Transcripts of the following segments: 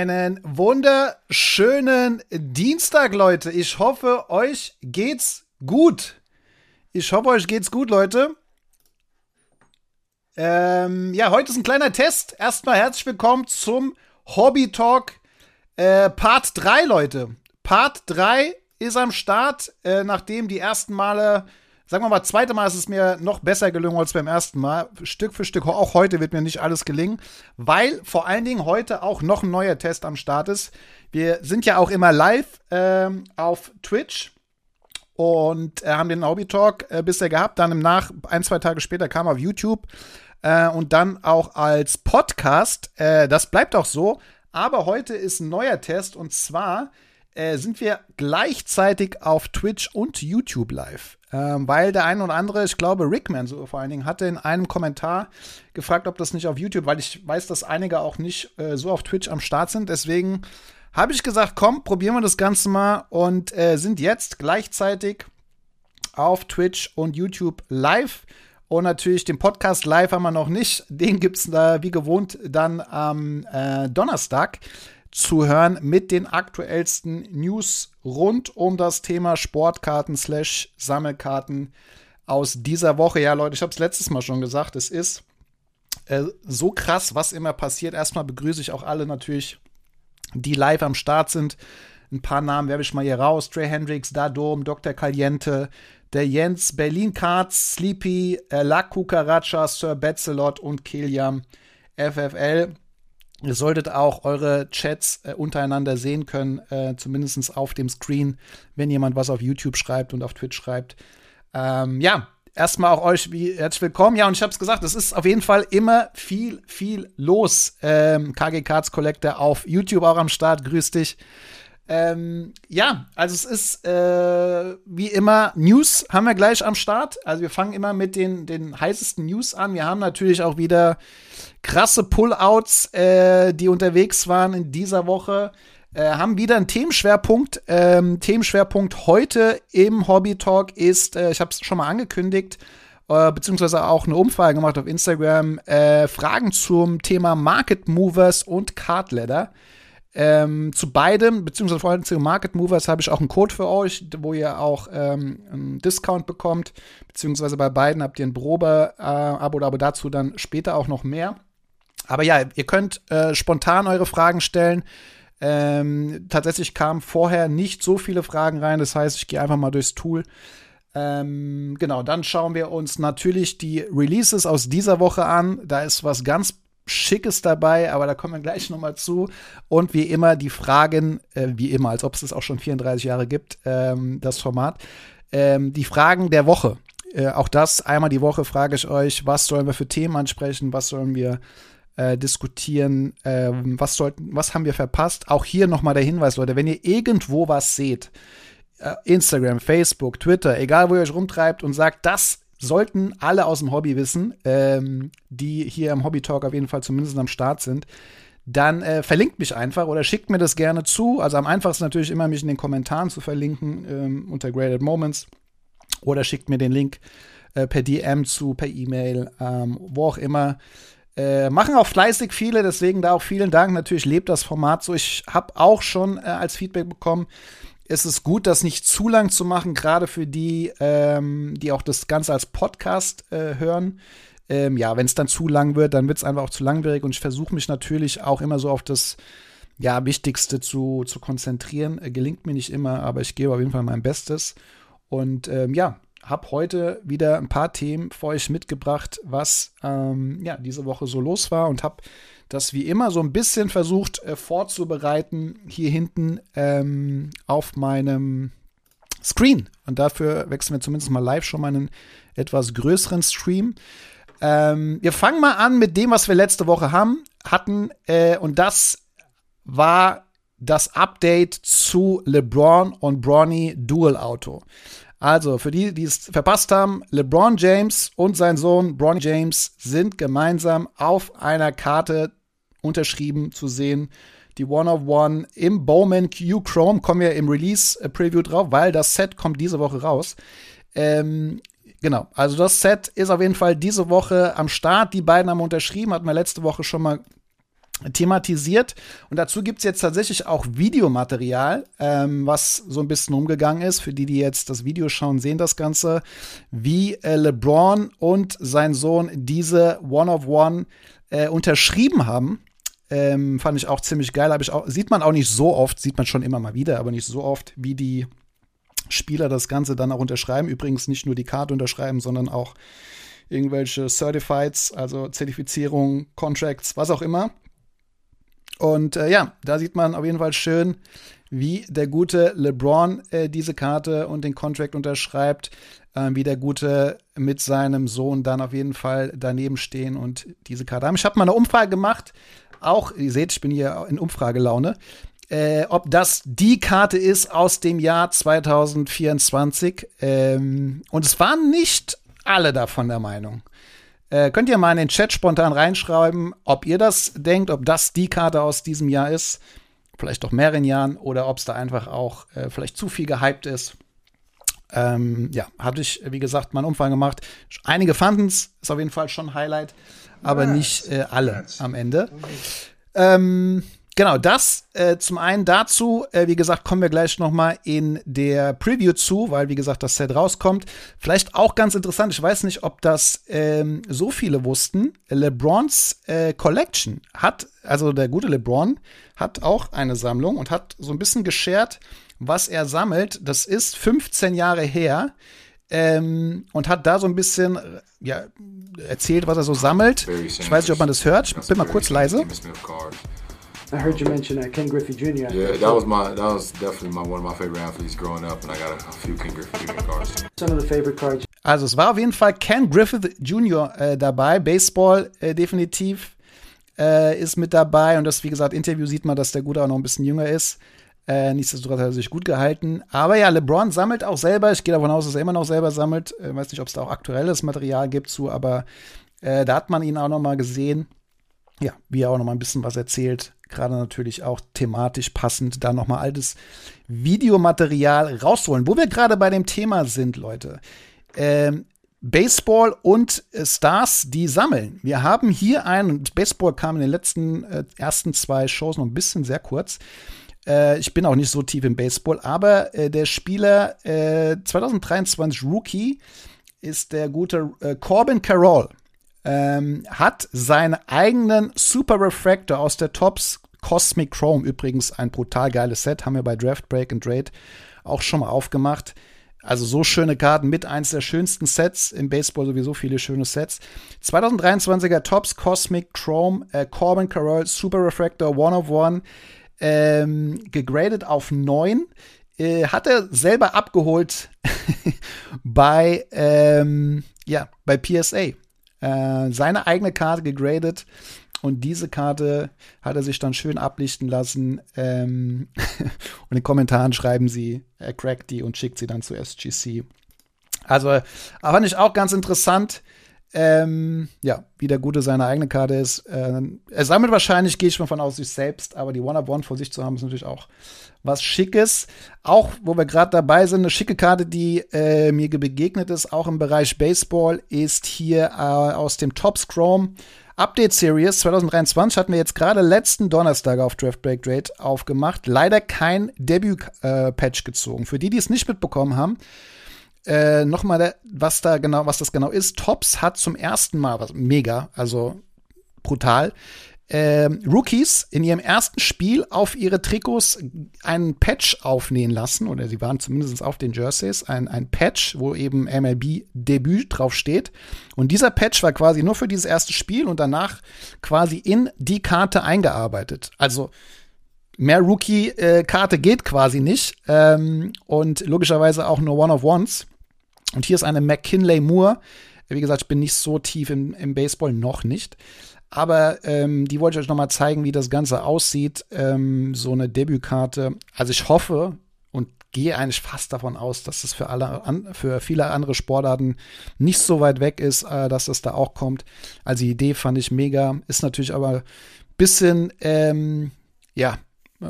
Einen wunderschönen Dienstag, Leute. Ich hoffe, euch geht's gut. Ich hoffe, euch geht's gut, Leute. Ähm, ja, heute ist ein kleiner Test. Erstmal herzlich willkommen zum Hobby Talk äh, Part 3, Leute. Part 3 ist am Start, äh, nachdem die ersten Male sagen wir mal, zweite Mal ist es mir noch besser gelungen als beim ersten Mal. Stück für Stück, auch heute wird mir nicht alles gelingen, weil vor allen Dingen heute auch noch ein neuer Test am Start ist. Wir sind ja auch immer live äh, auf Twitch und äh, haben den Hobby Talk äh, bisher gehabt. Dann im Nach, ein, zwei Tage später kam auf YouTube äh, und dann auch als Podcast. Äh, das bleibt auch so. Aber heute ist ein neuer Test und zwar äh, sind wir gleichzeitig auf Twitch und YouTube live. Ähm, weil der eine oder andere, ich glaube, Rickman so vor allen Dingen, hatte in einem Kommentar gefragt, ob das nicht auf YouTube, weil ich weiß, dass einige auch nicht äh, so auf Twitch am Start sind. Deswegen habe ich gesagt, komm, probieren wir das Ganze mal und äh, sind jetzt gleichzeitig auf Twitch und YouTube live. Und natürlich den Podcast live haben wir noch nicht. Den gibt es da wie gewohnt dann am äh, Donnerstag zu hören mit den aktuellsten News rund um das Thema Sportkarten slash Sammelkarten aus dieser Woche. Ja, Leute, ich habe es letztes Mal schon gesagt, es ist äh, so krass, was immer passiert. Erstmal begrüße ich auch alle natürlich, die live am Start sind. Ein paar Namen werbe ich mal hier raus. Trey Hendricks, Dadom, Dr. Caliente, der Jens, Berlin Cards, Sleepy, äh, La Cucaracha, Sir Betzelot und Kilian FFL. Ihr solltet auch eure Chats äh, untereinander sehen können, äh, zumindest auf dem Screen, wenn jemand was auf YouTube schreibt und auf Twitch schreibt. Ähm, ja, erstmal auch euch wie herzlich willkommen. Ja, und ich habe es gesagt, es ist auf jeden Fall immer viel, viel los. Ähm, KG Cards Collector auf YouTube auch am Start. Grüß dich. Ähm, ja, also es ist äh, wie immer News haben wir gleich am Start. Also wir fangen immer mit den, den heißesten News an. Wir haben natürlich auch wieder krasse Pullouts, äh, die unterwegs waren in dieser Woche. Äh, haben wieder einen Themenschwerpunkt. Ähm, Themenschwerpunkt heute im Hobby Talk ist, äh, ich habe es schon mal angekündigt, äh, beziehungsweise auch eine Umfrage gemacht auf Instagram, äh, Fragen zum Thema Market Movers und Card Ladder. Ähm, zu beidem, beziehungsweise vor allem zu Market Movers, habe ich auch einen Code für euch, wo ihr auch ähm, einen Discount bekommt. Beziehungsweise bei beiden habt ihr ein Probe-Abo, äh, aber dazu dann später auch noch mehr. Aber ja, ihr könnt äh, spontan eure Fragen stellen. Ähm, tatsächlich kamen vorher nicht so viele Fragen rein, das heißt, ich gehe einfach mal durchs Tool. Ähm, genau, dann schauen wir uns natürlich die Releases aus dieser Woche an. Da ist was ganz Schickes dabei, aber da kommen wir gleich nochmal zu. Und wie immer die Fragen, äh, wie immer, als ob es das auch schon 34 Jahre gibt, ähm, das Format. Ähm, die Fragen der Woche. Äh, auch das einmal die Woche frage ich euch, was sollen wir für Themen ansprechen, was sollen wir äh, diskutieren, äh, was sollten, was haben wir verpasst. Auch hier nochmal der Hinweis, Leute, wenn ihr irgendwo was seht, äh, Instagram, Facebook, Twitter, egal wo ihr euch rumtreibt und sagt, das sollten alle aus dem Hobby wissen, ähm, die hier im Hobby Talk auf jeden Fall zumindest am Start sind, dann äh, verlinkt mich einfach oder schickt mir das gerne zu. Also am einfachsten natürlich immer mich in den Kommentaren zu verlinken ähm, unter Graded Moments oder schickt mir den Link äh, per DM zu, per E-Mail, ähm, wo auch immer. Äh, machen auch fleißig viele, deswegen da auch vielen Dank. Natürlich lebt das Format so. Ich habe auch schon äh, als Feedback bekommen, ist es gut, das nicht zu lang zu machen, gerade für die, ähm, die auch das Ganze als Podcast äh, hören. Ähm, ja, wenn es dann zu lang wird, dann wird es einfach auch zu langwierig und ich versuche mich natürlich auch immer so auf das ja, Wichtigste zu, zu konzentrieren. Äh, gelingt mir nicht immer, aber ich gebe auf jeden Fall mein Bestes. Und ähm, ja, habe heute wieder ein paar Themen für euch mitgebracht, was ähm, ja, diese Woche so los war und habe das wie immer so ein bisschen versucht äh, vorzubereiten hier hinten ähm, auf meinem Screen. Und dafür wechseln wir zumindest mal live schon mal einen etwas größeren Stream. Ähm, wir fangen mal an mit dem, was wir letzte Woche haben, hatten. Äh, und das war das Update zu LeBron und Bronny Dual Auto. Also, für die, die es verpasst haben, LeBron James und sein Sohn Bronny James sind gemeinsam auf einer Karte unterschrieben zu sehen. Die One of One im Bowman Q Chrome kommen wir im Release-Preview drauf, weil das Set kommt diese Woche raus. Ähm, genau, also das Set ist auf jeden Fall diese Woche am Start. Die beiden haben unterschrieben, hatten wir letzte Woche schon mal thematisiert. Und dazu gibt's jetzt tatsächlich auch Videomaterial, ähm, was so ein bisschen umgegangen ist. Für die, die jetzt das Video schauen, sehen das Ganze, wie äh, LeBron und sein Sohn diese One-of-One äh, unterschrieben haben. Ähm, fand ich auch ziemlich geil. Ich auch, sieht man auch nicht so oft, sieht man schon immer mal wieder, aber nicht so oft, wie die Spieler das Ganze dann auch unterschreiben. Übrigens nicht nur die Karte unterschreiben, sondern auch irgendwelche Certifieds, also Zertifizierung, Contracts, was auch immer. Und äh, ja, da sieht man auf jeden Fall schön, wie der gute LeBron äh, diese Karte und den Contract unterschreibt, äh, wie der gute mit seinem Sohn dann auf jeden Fall daneben stehen und diese Karte haben. Ich habe mal eine Umfrage gemacht, auch, ihr seht, ich bin hier in Umfragelaune, äh, ob das die Karte ist aus dem Jahr 2024. Ähm, und es waren nicht alle davon der Meinung. Äh, könnt ihr mal in den Chat spontan reinschreiben, ob ihr das denkt, ob das die Karte aus diesem Jahr ist, vielleicht doch mehreren Jahren, oder ob es da einfach auch äh, vielleicht zu viel gehypt ist. Ähm, ja, hatte ich, wie gesagt, mal einen Umfang gemacht. Einige fanden es, ist auf jeden Fall schon ein Highlight, aber nicht äh, alle am Ende. Ähm, Genau, das äh, zum einen dazu, äh, wie gesagt, kommen wir gleich noch mal in der Preview zu, weil wie gesagt, das Set rauskommt. Vielleicht auch ganz interessant, ich weiß nicht, ob das ähm, so viele wussten. LeBrons äh, Collection hat, also der gute LeBron hat auch eine Sammlung und hat so ein bisschen geshared, was er sammelt. Das ist 15 Jahre her. Ähm, und hat da so ein bisschen ja, erzählt, was er so sammelt. Ich weiß nicht, ob man das hört. Ich bin mal kurz leise. I heard you mention uh, Ken Griffey Jr. Yeah, that was my that was definitely my one of my favorite athletes growing up, and I got a, a few Ken Griffey Jr. cards. Some of the favorite cards. Also es war auf jeden Fall Ken Griffith Jr. Äh, dabei, Baseball äh, definitiv äh, ist mit dabei und das, wie gesagt, Interview sieht man, dass der Gute auch noch ein bisschen jünger ist. Äh, nichtsdestotrotz hat er sich gut gehalten. Aber ja, LeBron sammelt auch selber. Ich gehe davon aus, dass er immer noch selber sammelt. Äh, weiß nicht, ob es da auch aktuelles Material gibt zu, aber äh, da hat man ihn auch noch mal gesehen. Ja, wie er auch noch mal ein bisschen was erzählt gerade natürlich auch thematisch passend, da nochmal altes Videomaterial rausholen. Wo wir gerade bei dem Thema sind, Leute. Ähm, Baseball und äh, Stars, die sammeln. Wir haben hier einen, Baseball kam in den letzten äh, ersten zwei Shows noch ein bisschen sehr kurz. Äh, ich bin auch nicht so tief im Baseball, aber äh, der Spieler 2023 äh, Rookie ist der gute äh, Corbin Carroll ähm, hat seinen eigenen Super Refractor aus der Tops Cosmic Chrome. Übrigens ein brutal geiles Set, haben wir bei Draft Break and Trade auch schon mal aufgemacht. Also so schöne Karten mit eins der schönsten Sets im Baseball, sowieso viele schöne Sets. 2023er Tops Cosmic Chrome äh, Corbin Carroll Super Refractor One of One ähm, gegradet auf 9. Äh, hat er selber abgeholt bei, ähm, ja, bei PSA äh, seine eigene Karte gegradet. Und diese Karte hat er sich dann schön ablichten lassen. Ähm und in den Kommentaren schreiben sie, er crackt die und schickt sie dann zu SGC. Also, fand ich auch ganz interessant. Ähm, ja, wie der Gute seine eigene Karte ist. Äh, er sammelt wahrscheinlich, gehe ich mal von aus, sich selbst, aber die One-of-One vor sich zu haben, ist natürlich auch was Schickes. Auch, wo wir gerade dabei sind, eine schicke Karte, die äh, mir begegnet ist, auch im Bereich Baseball, ist hier äh, aus dem Top Chrome Update Series 2023 hatten wir jetzt gerade letzten Donnerstag auf Draft Break Trade aufgemacht. Leider kein Debüt-Patch äh, gezogen. Für die, die es nicht mitbekommen haben, äh, nochmal, was da genau, was das genau ist. Tops hat zum ersten Mal, was mega, also brutal, äh, Rookies in ihrem ersten Spiel auf ihre Trikots einen Patch aufnähen lassen, oder sie waren zumindest auf den Jerseys, ein, ein Patch, wo eben MLB Debüt drauf steht. Und dieser Patch war quasi nur für dieses erste Spiel und danach quasi in die Karte eingearbeitet. Also mehr Rookie-Karte geht quasi nicht. Ähm, und logischerweise auch nur One of Ones. Und hier ist eine McKinley Moore. Wie gesagt, ich bin nicht so tief im, im Baseball, noch nicht. Aber ähm, die wollte ich euch noch mal zeigen, wie das Ganze aussieht. Ähm, so eine Debütkarte. Also ich hoffe und gehe eigentlich fast davon aus, dass es für alle an, für viele andere Sportarten nicht so weit weg ist, äh, dass das da auch kommt. Also die Idee fand ich mega. Ist natürlich aber bisschen ähm, ja äh,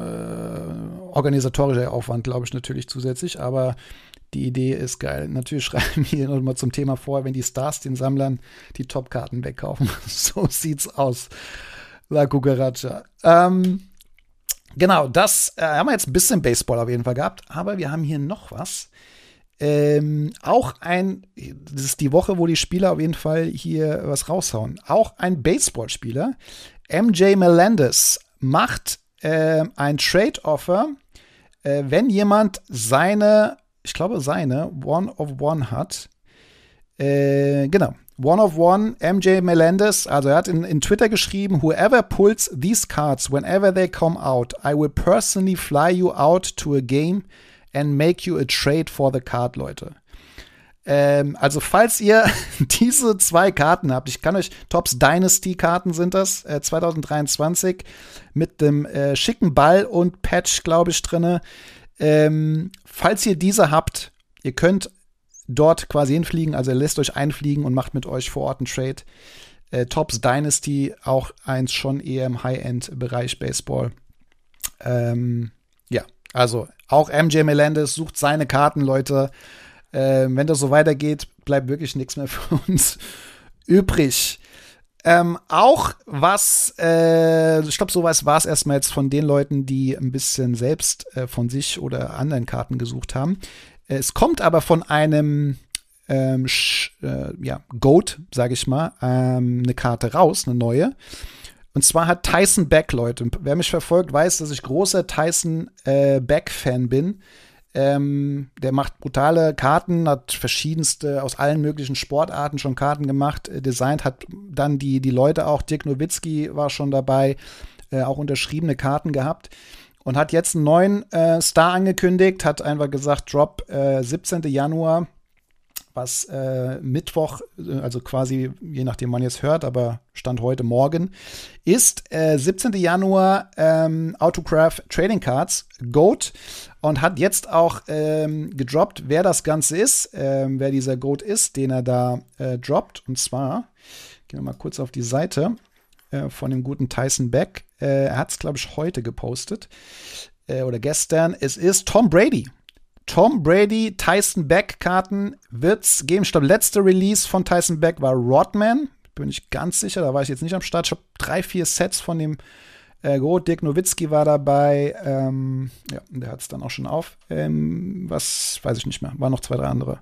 organisatorischer Aufwand, glaube ich, natürlich zusätzlich. Aber die Idee ist geil. Natürlich schreiben wir nochmal zum Thema vor, wenn die Stars den Sammlern die Topkarten wegkaufen. so sieht's aus. La Cucaracha. Ähm, genau, das äh, haben wir jetzt ein bisschen Baseball auf jeden Fall gehabt, aber wir haben hier noch was. Ähm, auch ein, das ist die Woche, wo die Spieler auf jeden Fall hier was raushauen. Auch ein Baseballspieler, MJ Melendez, macht äh, ein Trade-Offer, äh, wenn jemand seine, ich glaube seine, One of One hat. Äh, genau, One of One, MJ Melendez, also er hat in, in Twitter geschrieben, whoever pulls these cards whenever they come out, I will personally fly you out to a game and make you a trade for the card, Leute. Ähm, also falls ihr diese zwei Karten habt, ich kann euch Tops Dynasty Karten sind das, äh, 2023 mit dem äh, schicken Ball und Patch, glaube ich, drinne. Ähm, falls ihr diese habt, ihr könnt dort quasi hinfliegen. Also er lässt euch einfliegen und macht mit euch vor Ort einen Trade. Äh, Tops Dynasty, auch eins schon eher im High-End-Bereich Baseball. Ähm, ja, also auch MJ Melendez sucht seine Karten, Leute. Ähm, wenn das so weitergeht, bleibt wirklich nichts mehr für uns übrig. Ähm, auch was, äh, ich glaube, sowas war es erstmal jetzt von den Leuten, die ein bisschen selbst äh, von sich oder anderen Karten gesucht haben. Es kommt aber von einem ähm, äh, ja, Goat, sage ich mal, ähm, eine Karte raus, eine neue. Und zwar hat Tyson Beck, Leute, wer mich verfolgt, weiß, dass ich großer Tyson äh, Beck-Fan bin. Ähm, der macht brutale Karten, hat verschiedenste aus allen möglichen Sportarten schon Karten gemacht, äh, designt, hat dann die, die Leute auch, Dirk Nowitzki war schon dabei, äh, auch unterschriebene Karten gehabt und hat jetzt einen neuen äh, Star angekündigt, hat einfach gesagt, Drop äh, 17. Januar, was äh, Mittwoch, äh, also quasi je nachdem man jetzt hört, aber Stand heute Morgen, ist 17. Äh, Januar ähm, Autograph Trading Cards, Goat und hat jetzt auch ähm, gedroppt, wer das Ganze ist, ähm, wer dieser Goat ist, den er da äh, droppt. Und zwar, gehen wir mal kurz auf die Seite von dem guten Tyson Beck. Äh, er hat es, glaube ich, heute gepostet äh, oder gestern. Es ist Tom Brady. Tom Brady, Tyson Beck Karten wird es geben. Ich glaube, letzte Release von Tyson Beck war Rodman. Bin ich ganz sicher, da war ich jetzt nicht am Start. Ich habe drei, vier Sets von dem äh, Go. Dirk Nowitzki war dabei. Ähm, ja, der hat es dann auch schon auf. Ähm, was weiß ich nicht mehr. Waren noch zwei, drei andere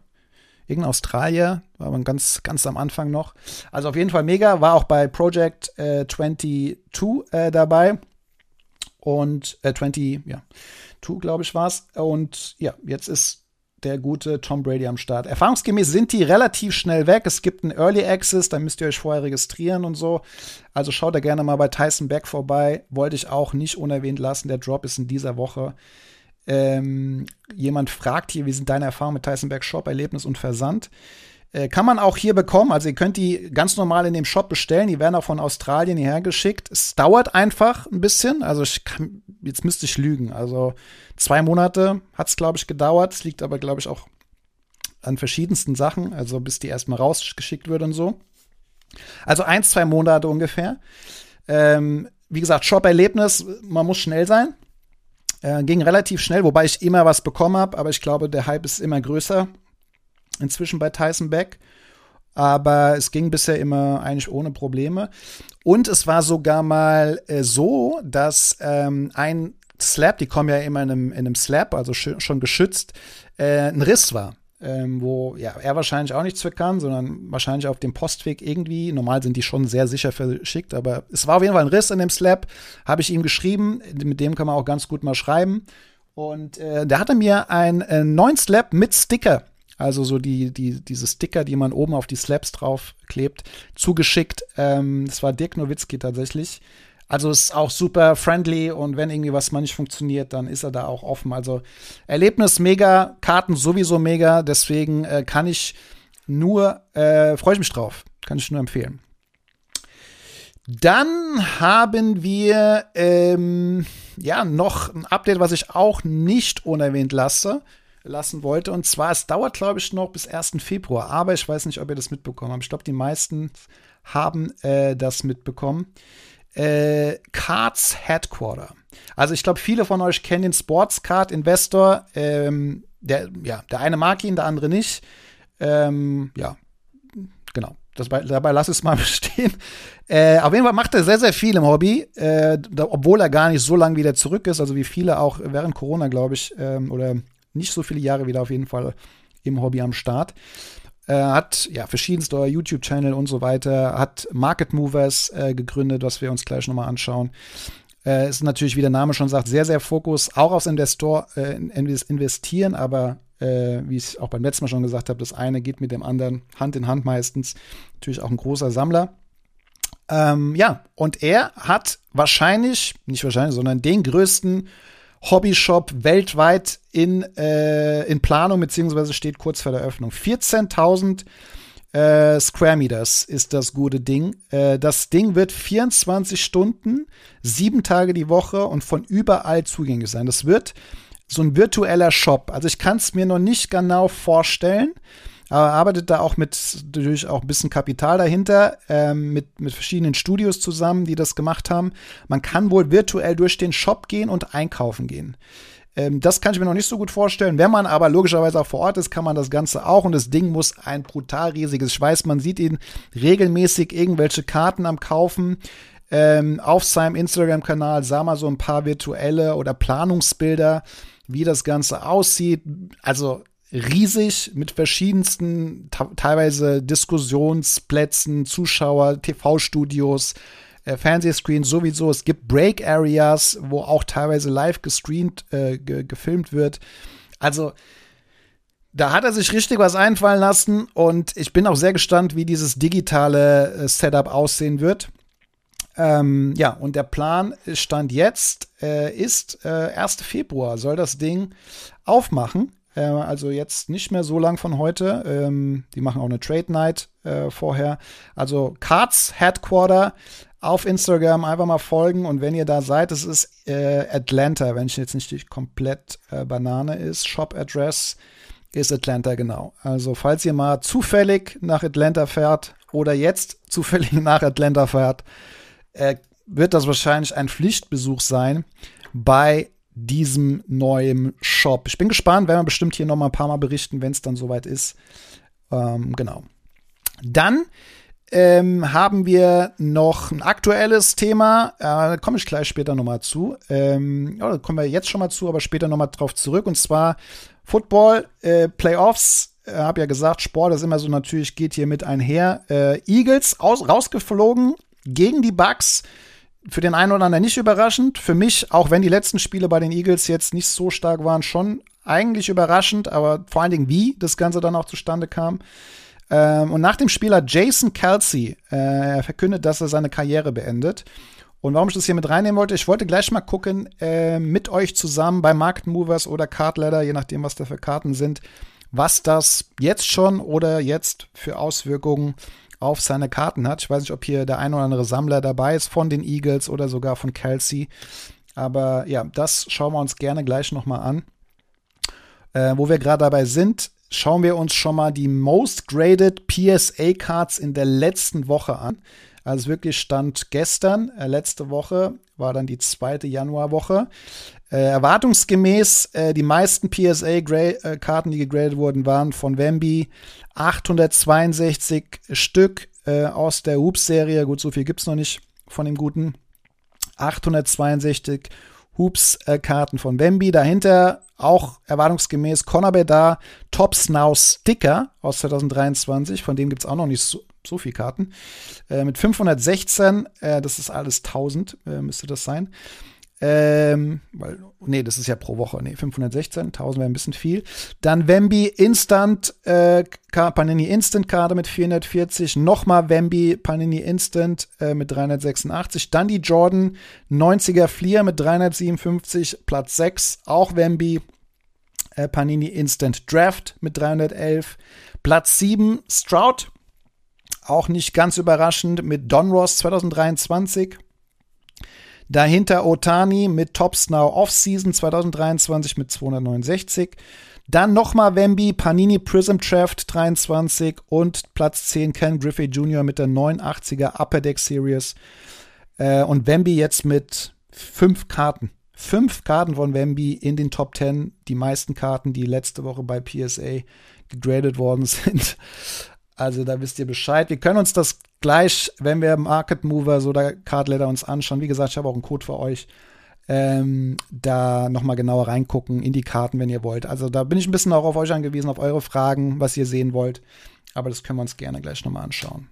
irgendein Australier, war man ganz, ganz am Anfang noch. Also auf jeden Fall mega, war auch bei Project äh, 22 äh, dabei. Und äh, 20, ja, 2, glaube ich, war es. Und ja, jetzt ist der gute Tom Brady am Start. Erfahrungsgemäß sind die relativ schnell weg. Es gibt einen Early Access, da müsst ihr euch vorher registrieren und so. Also schaut da gerne mal bei Tyson Beck vorbei. Wollte ich auch nicht unerwähnt lassen. Der Drop ist in dieser Woche. Ähm, jemand fragt hier, wie sind deine Erfahrungen mit Tyson Berg Shop, Erlebnis und Versand? Äh, kann man auch hier bekommen. Also ihr könnt die ganz normal in dem Shop bestellen. Die werden auch von Australien hierher geschickt. Es dauert einfach ein bisschen. Also ich kann, jetzt müsste ich lügen. Also zwei Monate hat es, glaube ich, gedauert. Es liegt aber, glaube ich, auch an verschiedensten Sachen. Also bis die erstmal rausgeschickt wird und so. Also eins, zwei Monate ungefähr. Ähm, wie gesagt, Shop-Erlebnis, man muss schnell sein. Äh, ging relativ schnell, wobei ich immer was bekommen habe, aber ich glaube, der Hype ist immer größer inzwischen bei Tyson Beck. Aber es ging bisher immer eigentlich ohne Probleme. Und es war sogar mal äh, so, dass ähm, ein Slab, die kommen ja immer in einem, in einem Slab, also schon geschützt, äh, ein Riss war ähm, wo ja, er wahrscheinlich auch nichts für kann, sondern wahrscheinlich auf dem Postweg irgendwie. Normal sind die schon sehr sicher verschickt, aber es war auf jeden Fall ein Riss in dem Slab, habe ich ihm geschrieben. Mit dem kann man auch ganz gut mal schreiben. Und äh, der hatte mir einen äh, neuen Slab mit Sticker, also so die, die, diese Sticker, die man oben auf die Slabs drauf klebt, zugeschickt. Ähm, das war Dirk Nowitzki tatsächlich. Also ist auch super friendly und wenn irgendwie was mal nicht funktioniert, dann ist er da auch offen. Also Erlebnis mega, Karten sowieso mega, deswegen äh, kann ich nur, äh, freue ich mich drauf, kann ich nur empfehlen. Dann haben wir ähm, ja noch ein Update, was ich auch nicht unerwähnt lasse, lassen wollte. Und zwar, es dauert, glaube ich, noch bis 1. Februar. Aber ich weiß nicht, ob ihr das mitbekommen habt. Ich glaube, die meisten haben äh, das mitbekommen äh, Cards Headquarter. Also ich glaube, viele von euch kennen den Sports Card Investor. Ähm, der, ja, der eine mag ihn, der andere nicht. Ähm, ja, genau. das bei, dabei lass es mal bestehen. Äh, auf jeden Fall macht er sehr, sehr viel im Hobby, äh, da, obwohl er gar nicht so lange wieder zurück ist, also wie viele auch während Corona, glaube ich, ähm, oder nicht so viele Jahre wieder auf jeden Fall im Hobby am Start. Äh, hat ja verschiedenste YouTube-Channel und so weiter, hat Market Movers äh, gegründet, was wir uns gleich nochmal anschauen. Äh, ist natürlich, wie der Name schon sagt, sehr, sehr Fokus auch aufs Investor, äh, Investieren, aber äh, wie ich auch beim letzten Mal schon gesagt habe, das eine geht mit dem anderen Hand in Hand meistens. Natürlich auch ein großer Sammler. Ähm, ja, und er hat wahrscheinlich, nicht wahrscheinlich, sondern den größten Hobbyshop weltweit in, äh, in Planung, beziehungsweise steht kurz vor der Öffnung. 14.000 äh, Square Meters ist das gute Ding. Äh, das Ding wird 24 Stunden, sieben Tage die Woche und von überall zugänglich sein. Das wird so ein virtueller Shop. Also ich kann es mir noch nicht genau vorstellen, aber arbeitet da auch mit natürlich auch ein bisschen Kapital dahinter, ähm, mit, mit verschiedenen Studios zusammen, die das gemacht haben. Man kann wohl virtuell durch den Shop gehen und einkaufen gehen. Ähm, das kann ich mir noch nicht so gut vorstellen. Wenn man aber logischerweise auch vor Ort ist, kann man das Ganze auch. Und das Ding muss ein brutal riesiges. Ich weiß, man sieht ihn regelmäßig irgendwelche Karten am Kaufen. Ähm, auf seinem Instagram-Kanal sah man so ein paar virtuelle oder Planungsbilder wie das Ganze aussieht. Also riesig mit verschiedensten, teilweise Diskussionsplätzen, Zuschauer, TV-Studios, äh, Fernsehscreens sowieso. Es gibt Break-Areas, wo auch teilweise live gestreamt, äh, ge gefilmt wird. Also da hat er sich richtig was einfallen lassen und ich bin auch sehr gespannt, wie dieses digitale äh, Setup aussehen wird. Ähm, ja, und der Plan stand jetzt, äh, ist äh, 1. Februar, soll das Ding aufmachen. Äh, also jetzt nicht mehr so lang von heute. Ähm, die machen auch eine Trade Night äh, vorher. Also Cards Headquarter auf Instagram einfach mal folgen und wenn ihr da seid, es ist äh, Atlanta, wenn ich jetzt nicht komplett äh, Banane ist, Shop Address ist Atlanta genau. Also falls ihr mal zufällig nach Atlanta fährt oder jetzt zufällig nach Atlanta fährt, äh, wird das wahrscheinlich ein Pflichtbesuch sein bei diesem neuen Shop. Ich bin gespannt, werden wir bestimmt hier noch mal ein paar Mal berichten, wenn es dann soweit ist. Ähm, genau. Dann ähm, haben wir noch ein aktuelles Thema. Äh, komme ich gleich später noch mal zu. Ähm, ja, da kommen wir jetzt schon mal zu, aber später noch mal drauf zurück. Und zwar Football, äh, Playoffs. Äh, habe ja gesagt, Sport ist immer so natürlich, geht hier mit einher. Äh, Eagles aus, rausgeflogen gegen die Bucks. Für den einen oder anderen nicht überraschend. Für mich, auch wenn die letzten Spiele bei den Eagles jetzt nicht so stark waren, schon eigentlich überraschend, aber vor allen Dingen, wie das Ganze dann auch zustande kam. Ähm, und nach dem Spiel hat Jason Kelsey äh, verkündet, dass er seine Karriere beendet. Und warum ich das hier mit reinnehmen wollte, ich wollte gleich mal gucken, äh, mit euch zusammen bei Market Movers oder Card Ladder, je nachdem, was da für Karten sind, was das jetzt schon oder jetzt für Auswirkungen auf seine Karten hat. Ich weiß nicht, ob hier der ein oder andere Sammler dabei ist von den Eagles oder sogar von Kelsey. Aber ja, das schauen wir uns gerne gleich nochmal an. Äh, wo wir gerade dabei sind, schauen wir uns schon mal die Most Graded PSA Cards in der letzten Woche an. Also wirklich stand gestern, äh, letzte Woche, war dann die zweite Januarwoche. Äh, erwartungsgemäß, äh, die meisten PSA-Karten, äh, die gegradet wurden, waren von Wemby. 862 Stück äh, aus der Hoops-Serie. Gut, so viel gibt es noch nicht von dem Guten. 862 Hoops-Karten von Wemby. Dahinter auch erwartungsgemäß Conor Bedar Tops Now Sticker aus 2023. Von dem gibt es auch noch nicht so, so viel Karten. Äh, mit 516, äh, das ist alles 1000, äh, müsste das sein. Ähm, weil, nee, das ist ja pro Woche. Nee, 516, 1000 wäre ein bisschen viel. Dann Wemby Instant, äh, Panini Instant Karte mit 440. Nochmal Wemby Panini Instant äh, mit 386. Dann die Jordan 90er Fleer mit 357, Platz 6. Auch Wemby äh, Panini Instant Draft mit 311. Platz 7 Stroud. Auch nicht ganz überraschend mit Don Ross 2023. Dahinter Otani mit Tops Now Offseason 2023 mit 269. Dann nochmal Wemby, Panini Prism Draft 23 und Platz 10 Ken Griffey Jr. mit der 89er Upper Deck Series. Äh, und Wemby jetzt mit fünf Karten. Fünf Karten von Wemby in den Top 10. Die meisten Karten, die letzte Woche bei PSA gegradet worden sind. Also da wisst ihr Bescheid. Wir können uns das gleich, wenn wir Market Mover oder Card Letter uns anschauen. Wie gesagt, ich habe auch einen Code für euch. Ähm, da nochmal genauer reingucken in die Karten, wenn ihr wollt. Also da bin ich ein bisschen auch auf euch angewiesen, auf eure Fragen, was ihr sehen wollt. Aber das können wir uns gerne gleich nochmal anschauen.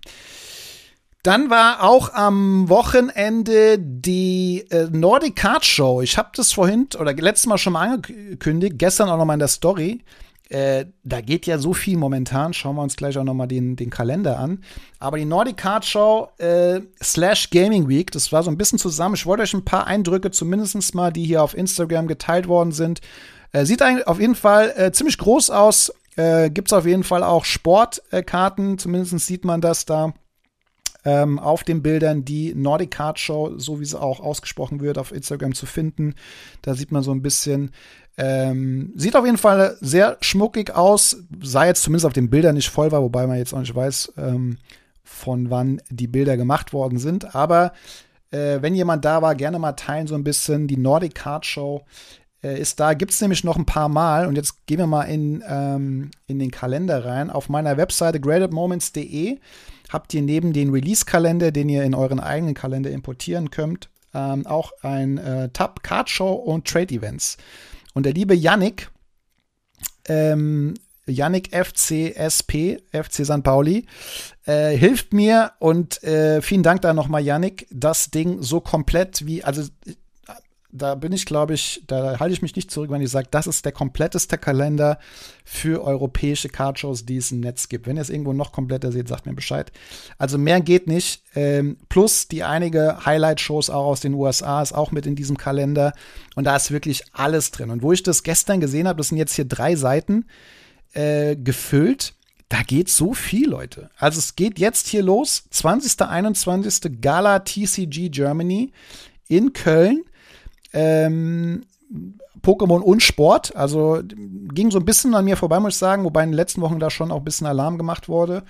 Dann war auch am Wochenende die äh, Nordic Card Show. Ich habe das vorhin oder letztes Mal schon mal angekündigt, gestern auch noch mal in der Story. Äh, da geht ja so viel momentan. Schauen wir uns gleich auch noch mal den, den Kalender an. Aber die Nordic Card Show äh, slash Gaming Week, das war so ein bisschen zusammen. Ich wollte euch ein paar Eindrücke zumindest mal, die hier auf Instagram geteilt worden sind. Äh, sieht auf jeden Fall äh, ziemlich groß aus. Äh, Gibt es auf jeden Fall auch Sportkarten. Zumindest sieht man das da ähm, auf den Bildern die Nordic Card Show, so wie sie auch ausgesprochen wird, auf Instagram zu finden. Da sieht man so ein bisschen. Ähm, sieht auf jeden Fall sehr schmuckig aus. Sah jetzt zumindest auf den Bildern nicht voll war, wobei man jetzt auch nicht weiß, ähm, von wann die Bilder gemacht worden sind. Aber äh, wenn jemand da war, gerne mal teilen so ein bisschen. Die Nordic Card Show äh, ist da. Gibt es nämlich noch ein paar Mal. Und jetzt gehen wir mal in, ähm, in den Kalender rein. Auf meiner Webseite gradedmoments.de habt ihr neben den Release-Kalender, den ihr in euren eigenen Kalender importieren könnt, ähm, auch ein äh, Tab Card Show und Trade Events. Und der liebe Yannick, ähm, Yannick FCSP, FC St. Pauli, äh, hilft mir und äh, vielen Dank da nochmal, Yannick, das Ding so komplett wie, also da bin ich, glaube ich, da halte ich mich nicht zurück, wenn ich sage, das ist der kompletteste Kalender für europäische Cardshows, die es im Netz gibt. Wenn ihr es irgendwo noch kompletter seht, sagt mir Bescheid. Also mehr geht nicht. Ähm, plus die einige Highlight-Shows auch aus den USA ist auch mit in diesem Kalender. Und da ist wirklich alles drin. Und wo ich das gestern gesehen habe, das sind jetzt hier drei Seiten äh, gefüllt. Da geht so viel, Leute. Also es geht jetzt hier los. 20. 21. Gala TCG Germany in Köln ähm, Pokémon und Sport. Also ging so ein bisschen an mir vorbei, muss ich sagen, wobei in den letzten Wochen da schon auch ein bisschen Alarm gemacht wurde.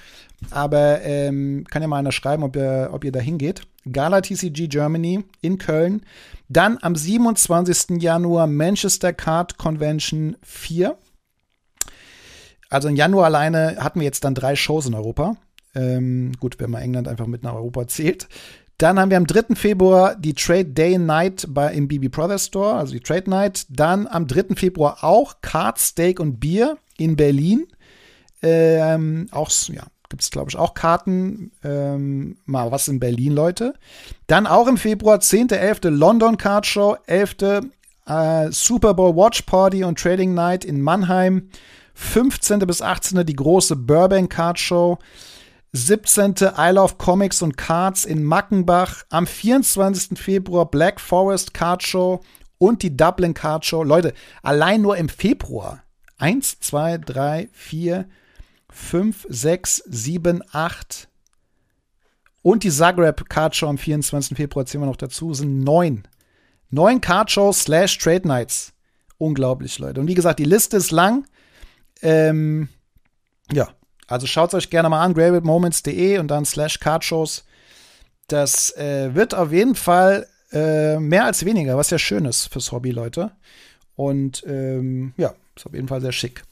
Aber ähm, kann ja mal einer schreiben, ob ihr, ob ihr da hingeht. Gala TCG Germany in Köln. Dann am 27. Januar Manchester Card Convention 4. Also im Januar alleine hatten wir jetzt dann drei Shows in Europa. Ähm, gut, wenn man England einfach mit nach Europa zählt. Dann haben wir am 3. Februar die Trade Day Night bei, im BB Brothers Store, also die Trade Night. Dann am 3. Februar auch Card, Steak und Bier in Berlin. Ähm, auch, ja, gibt es, glaube ich, auch Karten. Ähm, mal was in Berlin, Leute. Dann auch im Februar, 10.11. London Card Show, 11. Äh, Super Bowl Watch Party und Trading Night in Mannheim. 15. bis 18. die große Burbank Card Show. 17. I Love Comics und Cards in Mackenbach. Am 24. Februar Black Forest Card Show und die Dublin Card Show. Leute, allein nur im Februar. 1, 2, 3, 4, 5, 6, 7, 8 und die Zagreb Card Show am 24. Februar ziehen wir noch dazu, sind neun. Neun Card Shows slash Trade Nights. Unglaublich, Leute. Und wie gesagt, die Liste ist lang. Ähm, ja, also schaut es euch gerne mal an, gravelmoments.de und dann slash cardshows. Das äh, wird auf jeden Fall äh, mehr als weniger, was ja schön ist fürs Hobby, Leute. Und ähm, ja, ist auf jeden Fall sehr schick.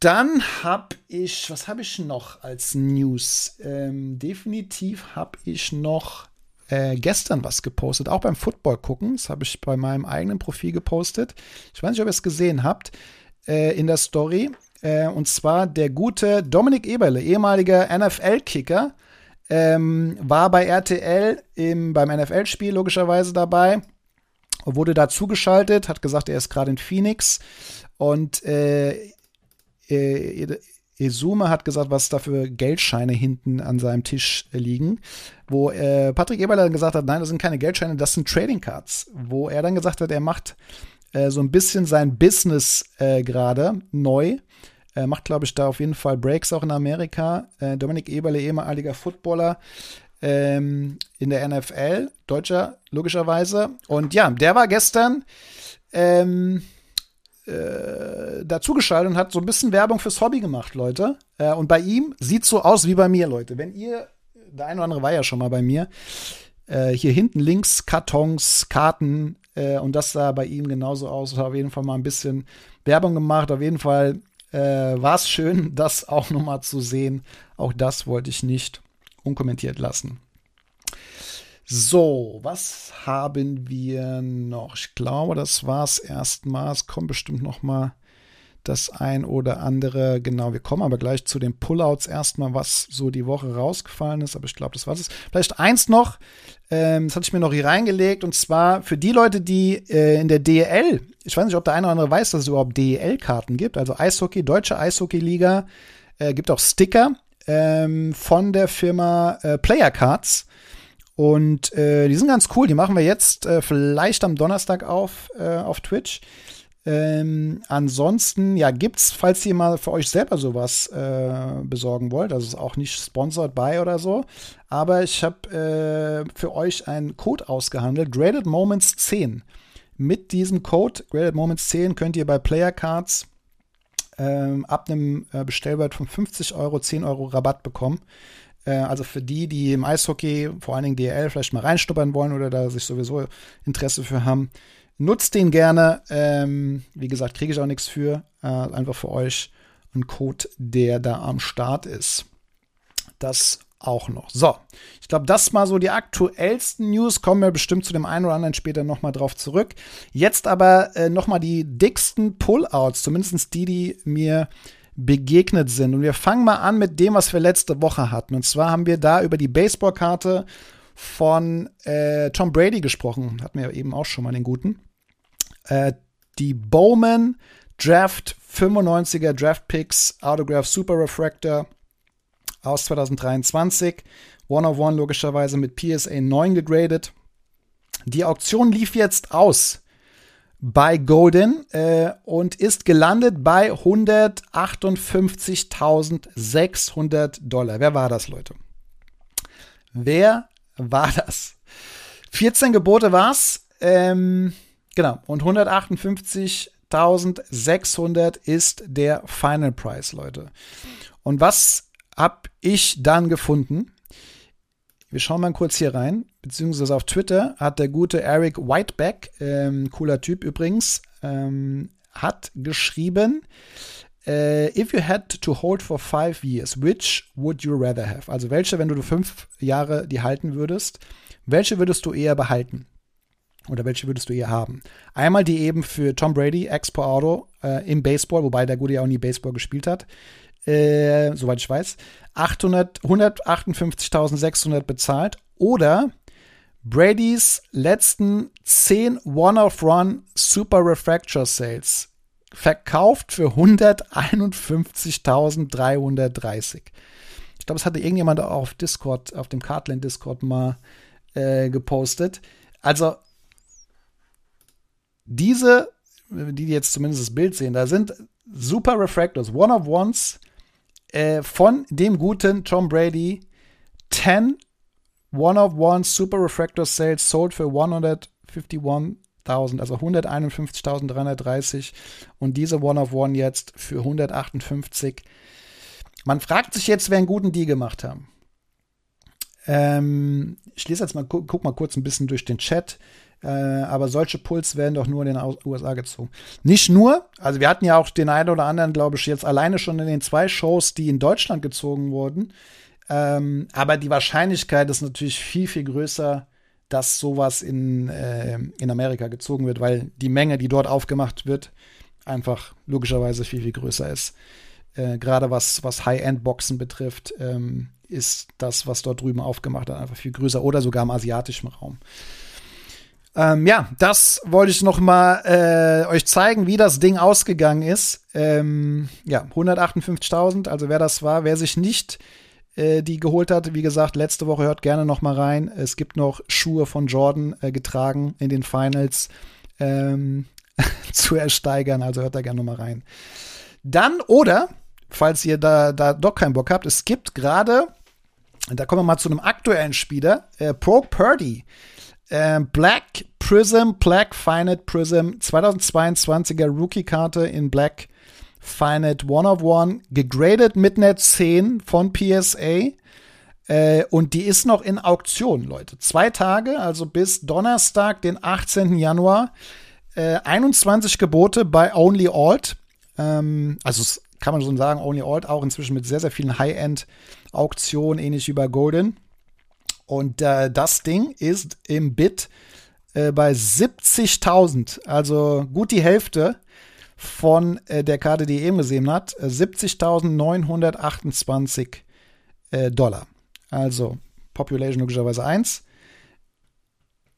Dann habe ich, was habe ich noch als News? Ähm, definitiv habe ich noch äh, gestern was gepostet, auch beim Football gucken. Das habe ich bei meinem eigenen Profil gepostet. Ich weiß nicht, ob ihr es gesehen habt äh, in der Story. Äh, und zwar der gute Dominik Eberle, ehemaliger NFL-Kicker, ähm, war bei RTL im, beim NFL-Spiel logischerweise dabei, wurde da zugeschaltet, hat gesagt, er ist gerade in Phoenix und äh, äh, Esume hat gesagt, was da für Geldscheine hinten an seinem Tisch liegen, wo äh, Patrick Eberle dann gesagt hat, nein, das sind keine Geldscheine, das sind Trading Cards, wo er dann gesagt hat, er macht äh, so ein bisschen sein Business äh, gerade neu äh, macht, glaube ich, da auf jeden Fall Breaks auch in Amerika. Äh, Dominik Eberle, ehemaliger Footballer ähm, in der NFL, Deutscher logischerweise. Und ja, der war gestern ähm, äh, dazugeschaltet und hat so ein bisschen Werbung fürs Hobby gemacht, Leute. Äh, und bei ihm sieht so aus wie bei mir, Leute. Wenn ihr, der eine oder andere war ja schon mal bei mir, äh, hier hinten links Kartons, Karten, äh, und das sah bei ihm genauso aus. Hat auf jeden Fall mal ein bisschen Werbung gemacht. Auf jeden Fall äh, war es schön, das auch nochmal zu sehen. Auch das wollte ich nicht unkommentiert lassen. So, was haben wir noch? Ich glaube, das war es erstmal. Es kommt bestimmt noch mal das ein oder andere. Genau, wir kommen aber gleich zu den Pullouts erstmal, was so die Woche rausgefallen ist. Aber ich glaube, das war es. Vielleicht eins noch, ähm, das hatte ich mir noch hier reingelegt. Und zwar für die Leute, die äh, in der DEL, ich weiß nicht, ob der eine oder andere weiß, dass es überhaupt DEL-Karten gibt. Also Eishockey, Deutsche Eishockey-Liga, äh, gibt auch Sticker ähm, von der Firma äh, Player Cards. Und äh, die sind ganz cool. Die machen wir jetzt äh, vielleicht am Donnerstag auf, äh, auf Twitch. Ähm, ansonsten, ja, gibt's, falls ihr mal für euch selber sowas äh, besorgen wollt, das ist auch nicht sponsored by oder so, aber ich habe äh, für euch einen Code ausgehandelt, Graded Moments 10. Mit diesem Code, Graded Moments 10, könnt ihr bei Player Cards ähm, ab einem äh, Bestellwert von 50 Euro 10 Euro Rabatt bekommen. Äh, also für die, die im Eishockey, vor allen Dingen DL, vielleicht mal reinstuppern wollen oder da sich sowieso Interesse für haben, nutzt den gerne. Ähm, wie gesagt, kriege ich auch nichts für. Äh, einfach für euch ein Code, der da am Start ist. Das auch noch. So, ich glaube, das mal so die aktuellsten News. Kommen wir bestimmt zu dem einen oder anderen später noch mal drauf zurück. Jetzt aber äh, noch mal die dicksten Pullouts, zumindest die, die mir begegnet sind. Und wir fangen mal an mit dem, was wir letzte Woche hatten. Und zwar haben wir da über die Baseballkarte von äh, Tom Brady gesprochen. Hatten wir eben auch schon mal den guten. Äh, die Bowman Draft 95er Draft Picks Autograph Super Refractor aus 2023. One of One logischerweise mit PSA 9 gegradet. Die Auktion lief jetzt aus bei Golden äh, und ist gelandet bei 158.600 Dollar. Wer war das, Leute? Wer war das? 14 Gebote war's. Ähm, genau. Und 158.600 ist der Final Price, Leute. Und was habe ich dann gefunden? Wir schauen mal kurz hier rein, beziehungsweise auf Twitter hat der gute Eric Whiteback, ähm, cooler Typ übrigens, ähm, hat geschrieben, uh, if you had to hold for five years, which would you rather have? Also welche, wenn du fünf Jahre die halten würdest, welche würdest du eher behalten? Oder welche würdest du eher haben? Einmal die eben für Tom Brady, Expo Auto, äh, im Baseball, wobei der Gute ja auch nie Baseball gespielt hat äh, soweit ich weiß, 158.600 bezahlt oder Brady's letzten 10 One-of-Run Super Refractor Sales verkauft für 151.330. Ich glaube, es hatte irgendjemand auf Discord, auf dem Cardland Discord mal äh, gepostet. Also diese, die jetzt zumindest das Bild sehen, da sind Super Refractors, One-of-Ones äh, von dem guten Tom Brady 10 One-of-One Super Refractor Sales sold für 151.000, also 151.330 und diese One-of-One jetzt für 158. Man fragt sich jetzt, wer einen guten Deal gemacht haben. Ähm, ich lese jetzt mal, guck, guck mal kurz ein bisschen durch den Chat. Äh, aber solche Puls werden doch nur in den USA gezogen. Nicht nur, also wir hatten ja auch den einen oder anderen, glaube ich, jetzt alleine schon in den zwei Shows, die in Deutschland gezogen wurden. Ähm, aber die Wahrscheinlichkeit ist natürlich viel, viel größer, dass sowas in, äh, in Amerika gezogen wird, weil die Menge, die dort aufgemacht wird, einfach logischerweise viel, viel größer ist. Äh, Gerade was, was High-End-Boxen betrifft, ähm, ist das, was dort drüben aufgemacht wird, einfach viel größer oder sogar im asiatischen Raum. Ähm, ja, das wollte ich noch mal äh, euch zeigen, wie das Ding ausgegangen ist. Ähm, ja, 158.000, also wer das war, wer sich nicht äh, die geholt hat, wie gesagt, letzte Woche hört gerne noch mal rein. Es gibt noch Schuhe von Jordan äh, getragen in den Finals ähm, zu ersteigern, also hört da gerne noch mal rein. Dann oder falls ihr da da doch keinen Bock habt, es gibt gerade da kommen wir mal zu einem aktuellen Spieler, äh, Pro Purdy. Äh, Black Prism, Black Finite Prism, 2022er Rookie-Karte in Black Finite One of One, gegradet mit einer 10 von PSA. Äh, und die ist noch in Auktion, Leute. Zwei Tage, also bis Donnerstag, den 18. Januar. Äh, 21 Gebote bei Only Alt. Ähm, also kann man schon sagen, Only Alt auch inzwischen mit sehr, sehr vielen High-End-Auktionen, ähnlich wie bei Golden. Und äh, das Ding ist im Bit äh, bei 70.000, also gut die Hälfte von äh, der Karte, die ihr eben gesehen habt, 70.928 äh, Dollar. Also Population logischerweise 1.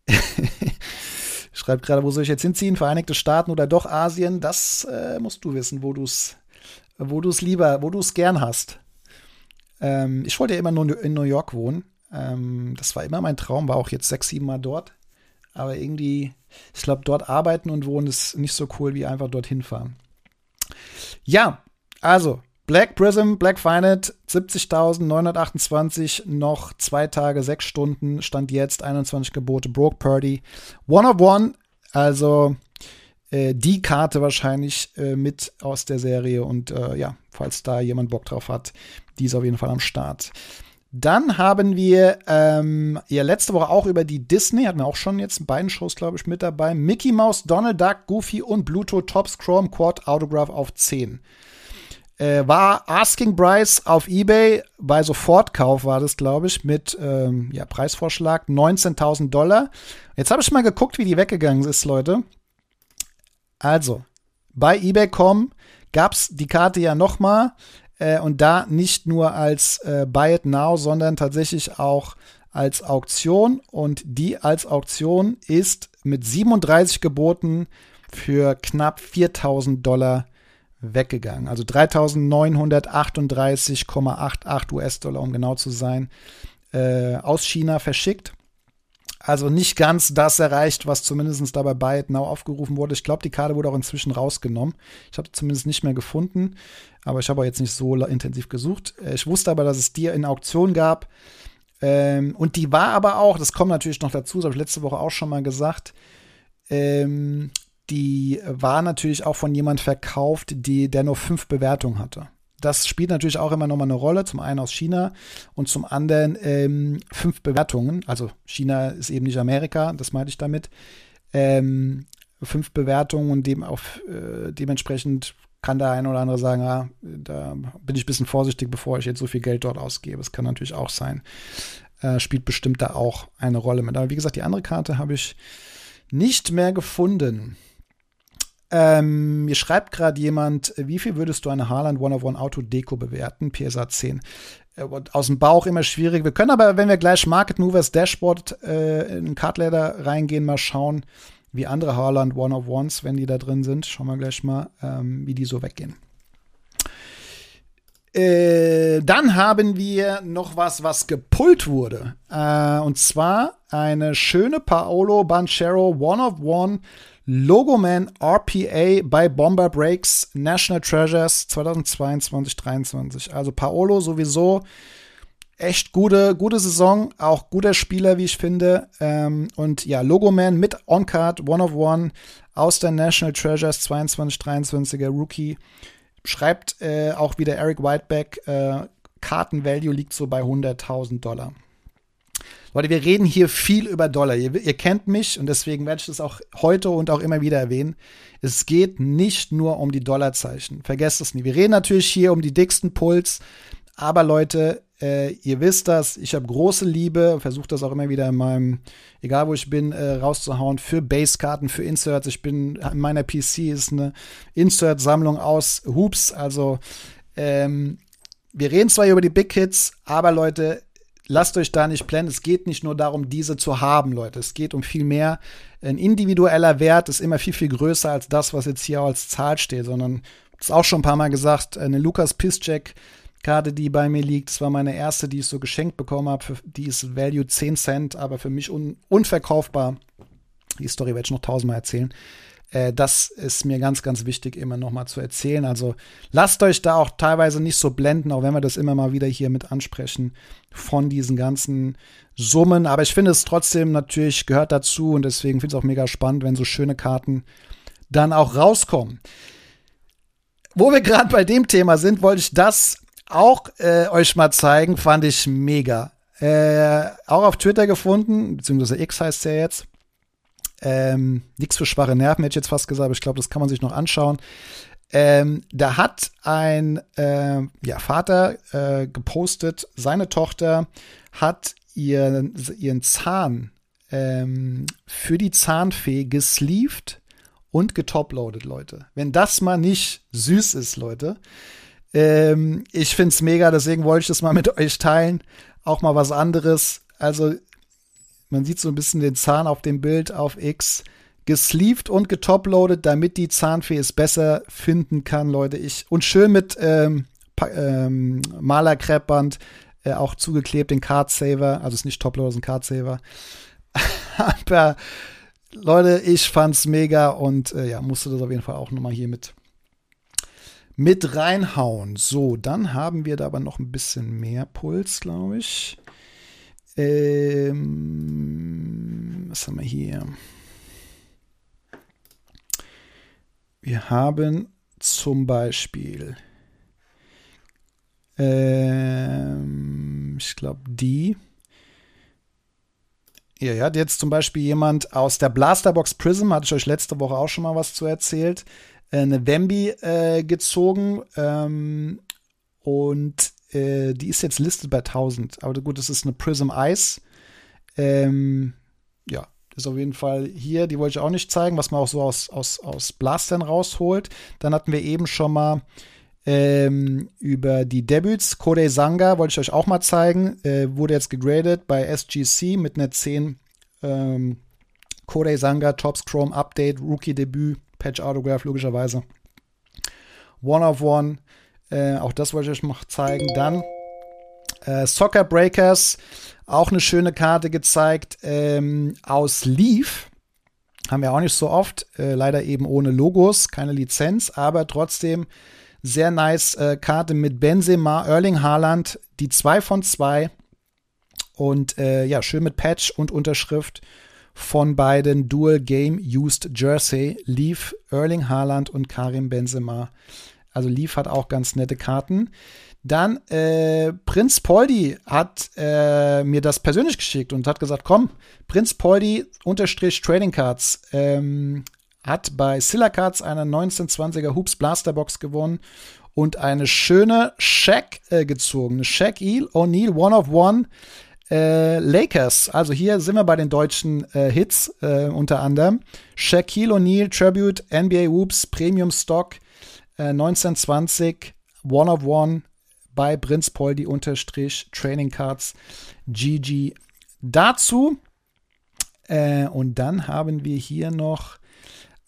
Schreibt gerade, wo soll ich jetzt hinziehen? Vereinigte Staaten oder doch Asien? Das äh, musst du wissen, wo du es wo lieber, wo du es gern hast. Ähm, ich wollte ja immer nur in New York wohnen. Ähm, das war immer mein Traum, war auch jetzt sechs, sieben Mal dort. Aber irgendwie, ich glaube, dort arbeiten und wohnen ist nicht so cool wie einfach dorthin fahren. Ja, also Black Prism, Black Finite, 70.928, noch zwei Tage, sechs Stunden, stand jetzt 21 Gebote, Broke Purdy, One of One, also äh, die Karte wahrscheinlich äh, mit aus der Serie und äh, ja, falls da jemand Bock drauf hat, die ist auf jeden Fall am Start. Dann haben wir ähm, ja letzte Woche auch über die Disney, hatten wir auch schon jetzt in beiden Shows, glaube ich, mit dabei. Mickey Mouse, Donald Duck, Goofy und Bluetooth Tops Chrome Quad Autograph auf 10. Äh, war Asking Price auf Ebay, bei Sofortkauf war das, glaube ich, mit ähm, ja, Preisvorschlag 19.000 Dollar. Jetzt habe ich mal geguckt, wie die weggegangen ist, Leute. Also, bei eBay.com gab es die Karte ja noch mal äh, und da nicht nur als äh, Buy It Now, sondern tatsächlich auch als Auktion. Und die als Auktion ist mit 37 Geboten für knapp 4000 Dollar weggegangen. Also 3938,88 US-Dollar, um genau zu sein, äh, aus China verschickt. Also nicht ganz das erreicht, was zumindest dabei bei Now aufgerufen wurde. Ich glaube, die Karte wurde auch inzwischen rausgenommen. Ich habe zumindest nicht mehr gefunden, aber ich habe auch jetzt nicht so intensiv gesucht. Äh, ich wusste aber, dass es die in Auktion gab. Ähm, und die war aber auch, das kommt natürlich noch dazu, das habe ich letzte Woche auch schon mal gesagt, ähm, die war natürlich auch von jemand verkauft, die, der nur fünf Bewertungen hatte das spielt natürlich auch immer nochmal eine Rolle. Zum einen aus China und zum anderen ähm, fünf Bewertungen. Also China ist eben nicht Amerika, das meinte ich damit. Ähm, fünf Bewertungen und dem auf, äh, dementsprechend kann der eine oder andere sagen, ah, da bin ich ein bisschen vorsichtig, bevor ich jetzt so viel Geld dort ausgebe. Das kann natürlich auch sein. Äh, spielt bestimmt da auch eine Rolle mit. Aber wie gesagt, die andere Karte habe ich nicht mehr gefunden. Ähm, mir schreibt gerade jemand, wie viel würdest du eine Haaland One-of-One Auto Deko bewerten? PSA 10. Äh, aus dem Bauch immer schwierig. Wir können aber, wenn wir gleich Market Movers Dashboard äh, in Cardladder reingehen, mal schauen, wie andere Haaland One-of-Ones, wenn die da drin sind. Schauen wir gleich mal, ähm, wie die so weggehen. Äh, dann haben wir noch was, was gepullt wurde. Äh, und zwar eine schöne Paolo Banchero One of One Logoman RPA bei Bomber Breaks National Treasures 2022-23. Also Paolo sowieso echt gute, gute Saison, auch guter Spieler, wie ich finde. Ähm, und ja, Logoman mit On-Card, One of One aus der National Treasures 22-23er Rookie. Schreibt äh, auch wieder Eric Whiteback, äh, Kartenvalue liegt so bei 100.000 Dollar. Leute, wir reden hier viel über Dollar. Ihr, ihr, kennt mich und deswegen werde ich das auch heute und auch immer wieder erwähnen. Es geht nicht nur um die Dollarzeichen. Vergesst es nie. Wir reden natürlich hier um die dicksten Puls. Aber Leute, äh, ihr wisst das. Ich habe große Liebe, versuche das auch immer wieder in meinem, egal wo ich bin, äh, rauszuhauen für Basekarten, für Inserts. Ich bin in meiner PC ist eine Insert-Sammlung aus Hoops. Also ähm, wir reden zwar über die Big Hits, aber Leute, lasst euch da nicht blenden. Es geht nicht nur darum, diese zu haben, Leute. Es geht um viel mehr. Ein individueller Wert ist immer viel, viel größer als das, was jetzt hier als Zahl steht, sondern, das auch schon ein paar Mal gesagt, eine Lukas Piszczek Karte, die bei mir liegt, das war meine erste, die ich so geschenkt bekommen habe. Die ist Value 10 Cent, aber für mich un unverkaufbar. Die Story werde ich noch tausendmal erzählen. Äh, das ist mir ganz, ganz wichtig, immer noch mal zu erzählen. Also lasst euch da auch teilweise nicht so blenden, auch wenn wir das immer mal wieder hier mit ansprechen, von diesen ganzen Summen. Aber ich finde es trotzdem natürlich gehört dazu und deswegen finde ich es auch mega spannend, wenn so schöne Karten dann auch rauskommen. Wo wir gerade bei dem Thema sind, wollte ich das auch äh, euch mal zeigen, fand ich mega. Äh, auch auf Twitter gefunden, beziehungsweise X heißt ja jetzt. Ähm, Nichts für schwache Nerven, hätte ich jetzt fast gesagt, aber ich glaube, das kann man sich noch anschauen. Ähm, da hat ein äh, ja, Vater äh, gepostet, seine Tochter hat ihren, ihren Zahn ähm, für die Zahnfee gesleeved und getoploadet, Leute. Wenn das mal nicht süß ist, Leute. Ähm, ich find's mega, deswegen wollte ich das mal mit euch teilen. Auch mal was anderes. Also, man sieht so ein bisschen den Zahn auf dem Bild auf X. Gesleeved und getoploadet, damit die Zahnfee es besser finden kann, Leute. Ich, und schön mit ähm, ähm, Malerkreppband äh, auch zugeklebt, den Card Saver. Also ist nicht Toploader, ist ein Card Saver. Aber Leute, ich fand's mega und äh, ja, musste das auf jeden Fall auch nochmal hier mit, mit reinhauen. So, dann haben wir da aber noch ein bisschen mehr Puls, glaube ich. Ähm, was haben wir hier? Wir haben zum Beispiel, ähm, ich glaube, die. Ja, ja, jetzt zum Beispiel jemand aus der Blasterbox Prism, hatte ich euch letzte Woche auch schon mal was zu erzählt, äh, eine Wemby äh, gezogen ähm, und äh, die ist jetzt listet bei 1000. Aber gut, das ist eine Prism Ice. Ähm, ja, ist auf jeden Fall hier. Die wollte ich auch nicht zeigen, was man auch so aus, aus, aus Blastern rausholt. Dann hatten wir eben schon mal ähm, über die Debuts. Kodei Sanga wollte ich euch auch mal zeigen. Äh, wurde jetzt gegradet bei SGC mit einer 10 ähm, Kodei Sanga Tops Chrome Update, Rookie Debüt, Patch Autograph logischerweise. One of One. Äh, auch das wollte ich euch noch zeigen. Dann äh, Soccer Breakers. Auch eine schöne Karte gezeigt ähm, aus Leaf. Haben wir auch nicht so oft. Äh, leider eben ohne Logos, keine Lizenz, aber trotzdem sehr nice äh, Karte mit Benzema, Erling Haaland, die 2 von 2. Und äh, ja, schön mit Patch und Unterschrift von beiden Dual Game Used Jersey, Leaf, Erling Haaland und Karim Benzema. Also Leaf hat auch ganz nette Karten. Dann äh, Prinz Poldi hat äh, mir das persönlich geschickt und hat gesagt, komm, Prinz Poldi unterstrich Trading Cards ähm, hat bei Silla Cards eine 1920er Hoops Blaster Box gewonnen und eine schöne Shaq äh, gezogen. Eine Shaq Eel O'Neal One of One äh, Lakers. Also hier sind wir bei den deutschen äh, Hits äh, unter anderem. Shaquille O'Neal Tribute NBA Hoops Premium Stock 1920 äh, One of One bei Prinz Poldi unterstrich Training Cards GG dazu. Äh, und dann haben wir hier noch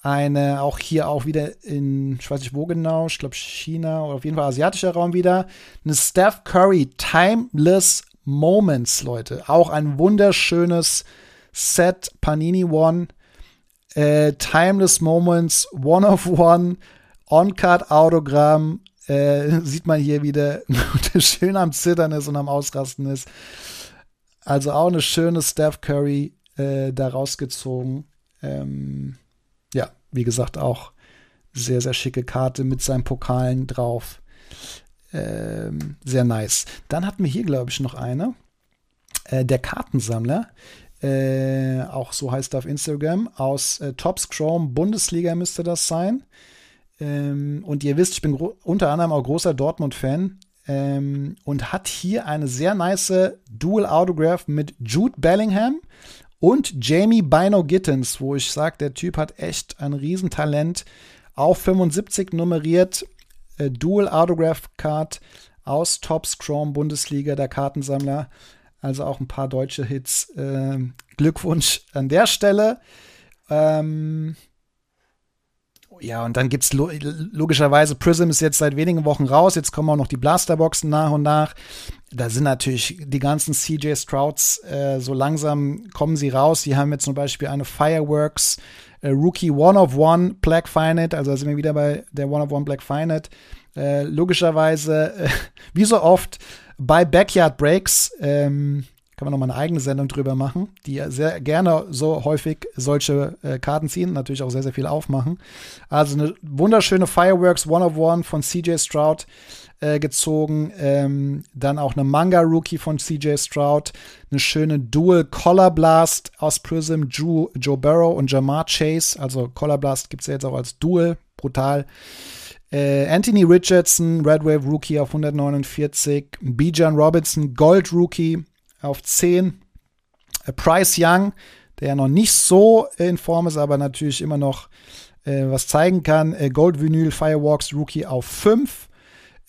eine, auch hier auch wieder in, ich weiß nicht wo genau, ich glaube China oder auf jeden Fall asiatischer Raum wieder, eine Steph Curry Timeless Moments, Leute. Auch ein wunderschönes Set Panini One. Äh, Timeless Moments, One of One, On-Card Autogramm. Äh, sieht man hier wieder, der schön am Zittern ist und am Ausrasten ist. Also auch eine schöne Steph Curry äh, da rausgezogen. Ähm, ja, wie gesagt, auch sehr, sehr schicke Karte mit seinen Pokalen drauf. Ähm, sehr nice. Dann hatten wir hier, glaube ich, noch eine. Äh, der Kartensammler. Äh, auch so heißt er auf Instagram. Aus äh, Tops Chrome Bundesliga müsste das sein. Ähm, und ihr wisst, ich bin unter anderem auch großer Dortmund-Fan. Ähm, und hat hier eine sehr nice Dual Autograph mit Jude Bellingham und Jamie Bino Gittens, wo ich sage, der Typ hat echt ein Riesentalent. Auch 75 nummeriert, äh, Dual Autograph Card aus Tops Chrome Bundesliga, der Kartensammler. Also auch ein paar deutsche Hits. Äh, Glückwunsch an der Stelle. Ähm, ja, und dann gibt's lo logischerweise Prism ist jetzt seit wenigen Wochen raus. Jetzt kommen auch noch die Blasterboxen nach und nach. Da sind natürlich die ganzen CJ Strouds, äh, so langsam kommen sie raus. Die haben jetzt zum Beispiel eine Fireworks äh, Rookie One of One Black Finite. Also da sind wir wieder bei der One of One Black Finite. Äh, logischerweise, wie so oft, bei Backyard Breaks, ähm, kann man noch mal eine eigene Sendung drüber machen, die sehr gerne so häufig solche äh, Karten ziehen, natürlich auch sehr, sehr viel aufmachen. Also eine wunderschöne Fireworks One-of-One von CJ Stroud äh, gezogen. Ähm, dann auch eine Manga-Rookie von CJ Stroud. Eine schöne Dual Collar Blast aus Prism, Joe, Joe Burrow und Jamar Chase. Also Collar Blast gibt es ja jetzt auch als Dual. Brutal. Äh, Anthony Richardson, Red Wave Rookie auf 149. Bijan Robinson, Gold Rookie auf 10. Äh, Bryce Young, der ja noch nicht so in Form ist, aber natürlich immer noch äh, was zeigen kann. Äh, Gold Vinyl Firewalks Rookie auf 5.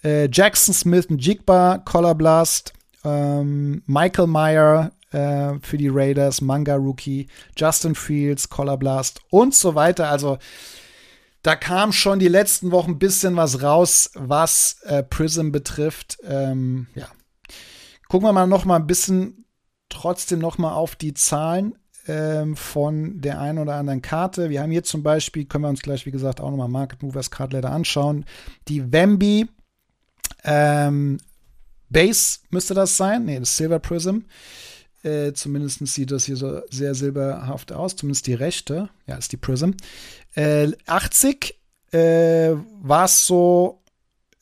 Äh, Jackson Smith, Jigba, Collar Blast, ähm, Michael Meyer äh, für die Raiders, Manga Rookie, Justin Fields, Collar Blast und so weiter. Also da kam schon die letzten Wochen ein bisschen was raus, was Prism betrifft. Ähm, ja. Gucken wir mal noch mal ein bisschen trotzdem noch mal auf die Zahlen ähm, von der einen oder anderen Karte. Wir haben hier zum Beispiel, können wir uns gleich, wie gesagt, auch nochmal Market Movers Card Letter anschauen. Die Wemby ähm, Base müsste das sein. Nee, das Silver Prism. Äh, zumindest sieht das hier so sehr silberhaft aus. Zumindest die rechte. Ja, ist die Prism. Äh, 80 äh, war es so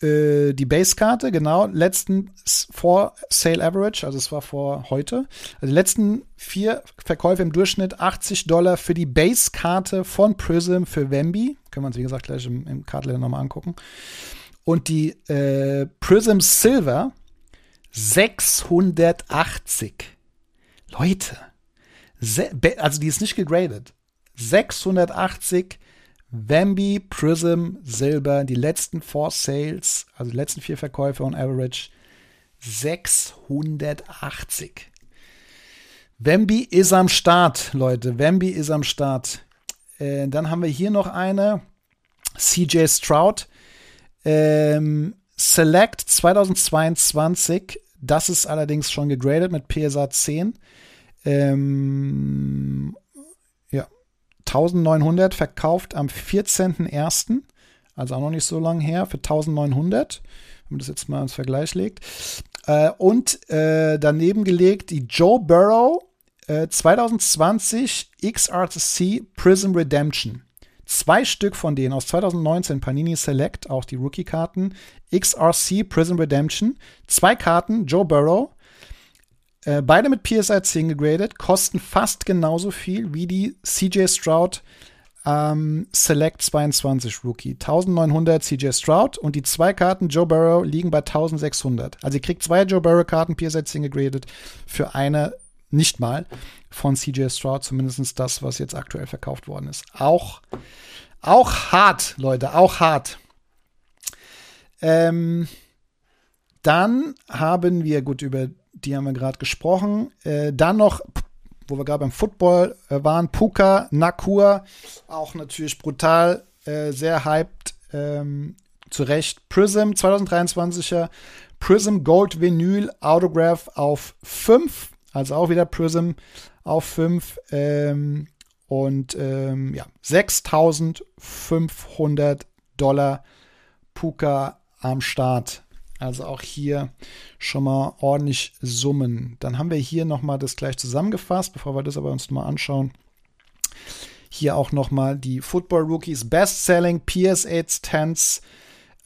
äh, die Base-Karte, genau. Letzten vor Sale Average, also es war vor heute. Also die letzten vier Verkäufe im Durchschnitt 80 Dollar für die Base-Karte von Prism für Wemby. Können wir uns, wie gesagt, gleich im, im Cardletter nochmal angucken. Und die äh, Prism Silver 680. Leute. Also die ist nicht gegradet. 680 Wambi Prism Silber, die letzten Four Sales, also die letzten vier Verkäufe on average 680. Wemby ist am Start, Leute. Wemby ist am Start. Äh, dann haben wir hier noch eine. CJ Stroud. Ähm, Select 2022. Das ist allerdings schon gegradet mit PSA 10. Ähm, 1900 verkauft am 14.01., also auch noch nicht so lange her, für 1900, wenn man das jetzt mal ins Vergleich legt. Äh, und äh, daneben gelegt die Joe Burrow äh, 2020 XRC Prism Redemption. Zwei Stück von denen aus 2019 Panini Select, auch die Rookie-Karten, XRC Prism Redemption. Zwei Karten, Joe Burrow, äh, beide mit PSI 10 gegradet, kosten fast genauso viel wie die CJ Stroud ähm, Select 22 Rookie. 1900 CJ Stroud und die zwei Karten Joe Burrow liegen bei 1600. Also ihr kriegt zwei Joe Burrow Karten PSI 10 gegradet für eine nicht mal von CJ Stroud, zumindest das, was jetzt aktuell verkauft worden ist. Auch, auch hart, Leute, auch hart. Ähm, dann haben wir, gut, über die haben wir gerade gesprochen. Äh, dann noch, wo wir gerade beim Football äh, waren, Puka, Nakur, auch natürlich brutal, äh, sehr hyped, ähm, zu Recht. Prism 2023er, Prism Gold Vinyl Autograph auf 5, also auch wieder Prism auf 5. Ähm, und ähm, ja, 6500 Dollar Puka am Start. Also auch hier schon mal ordentlich Summen. Dann haben wir hier noch mal das gleich zusammengefasst, bevor wir das aber uns mal anschauen. Hier auch noch mal die Football Rookies Best-Selling PS8 Tens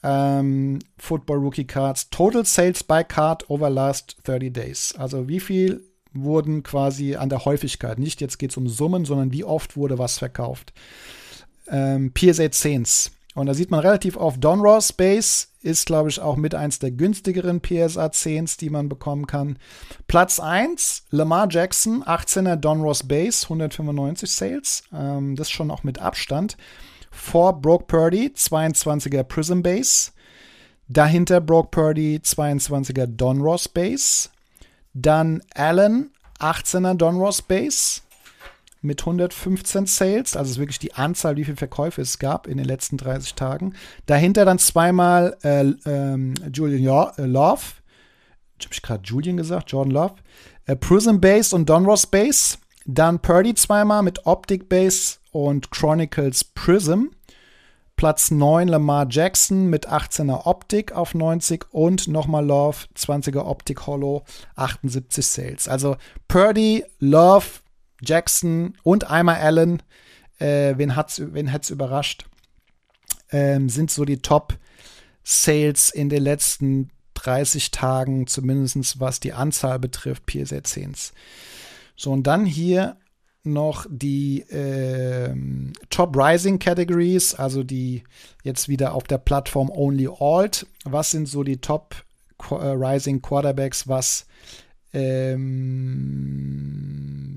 ähm, Football Rookie Cards Total Sales by Card over last 30 Days. Also wie viel wurden quasi an der Häufigkeit, nicht jetzt geht es um Summen, sondern wie oft wurde was verkauft. Ähm, PS8 10s und da sieht man relativ oft Donruss Base ist, glaube ich, auch mit eins der günstigeren PSA 10s, die man bekommen kann. Platz 1, Lamar Jackson, 18er Donruss Base, 195 Sales. Ähm, das schon auch mit Abstand. Vor Broke Purdy, 22er Prism Base. Dahinter Broke Purdy, 22er Donruss Base. Dann Allen, 18er Donruss Base mit 115 Sales, also wirklich die Anzahl, wie viele Verkäufe es gab in den letzten 30 Tagen. Dahinter dann zweimal äh, ähm, Julian äh, Love, habe ich gerade Julian gesagt, Jordan Love, äh, Prism Base und Donruss Base, dann Purdy zweimal mit Optic Base und Chronicles Prism. Platz 9 Lamar Jackson mit 18er Optik auf 90 und nochmal Love 20er Optik Hollow 78 Sales. Also Purdy, Love, Jackson und einmal Allen, äh, wen hat's, wen hat's überrascht, ähm, sind so die Top-Sales in den letzten 30 Tagen, zumindest was die Anzahl betrifft, PSA 10s. So, und dann hier noch die äh, Top Rising Categories, also die jetzt wieder auf der Plattform Only Alt. Was sind so die Top äh, Rising Quarterbacks, was ähm,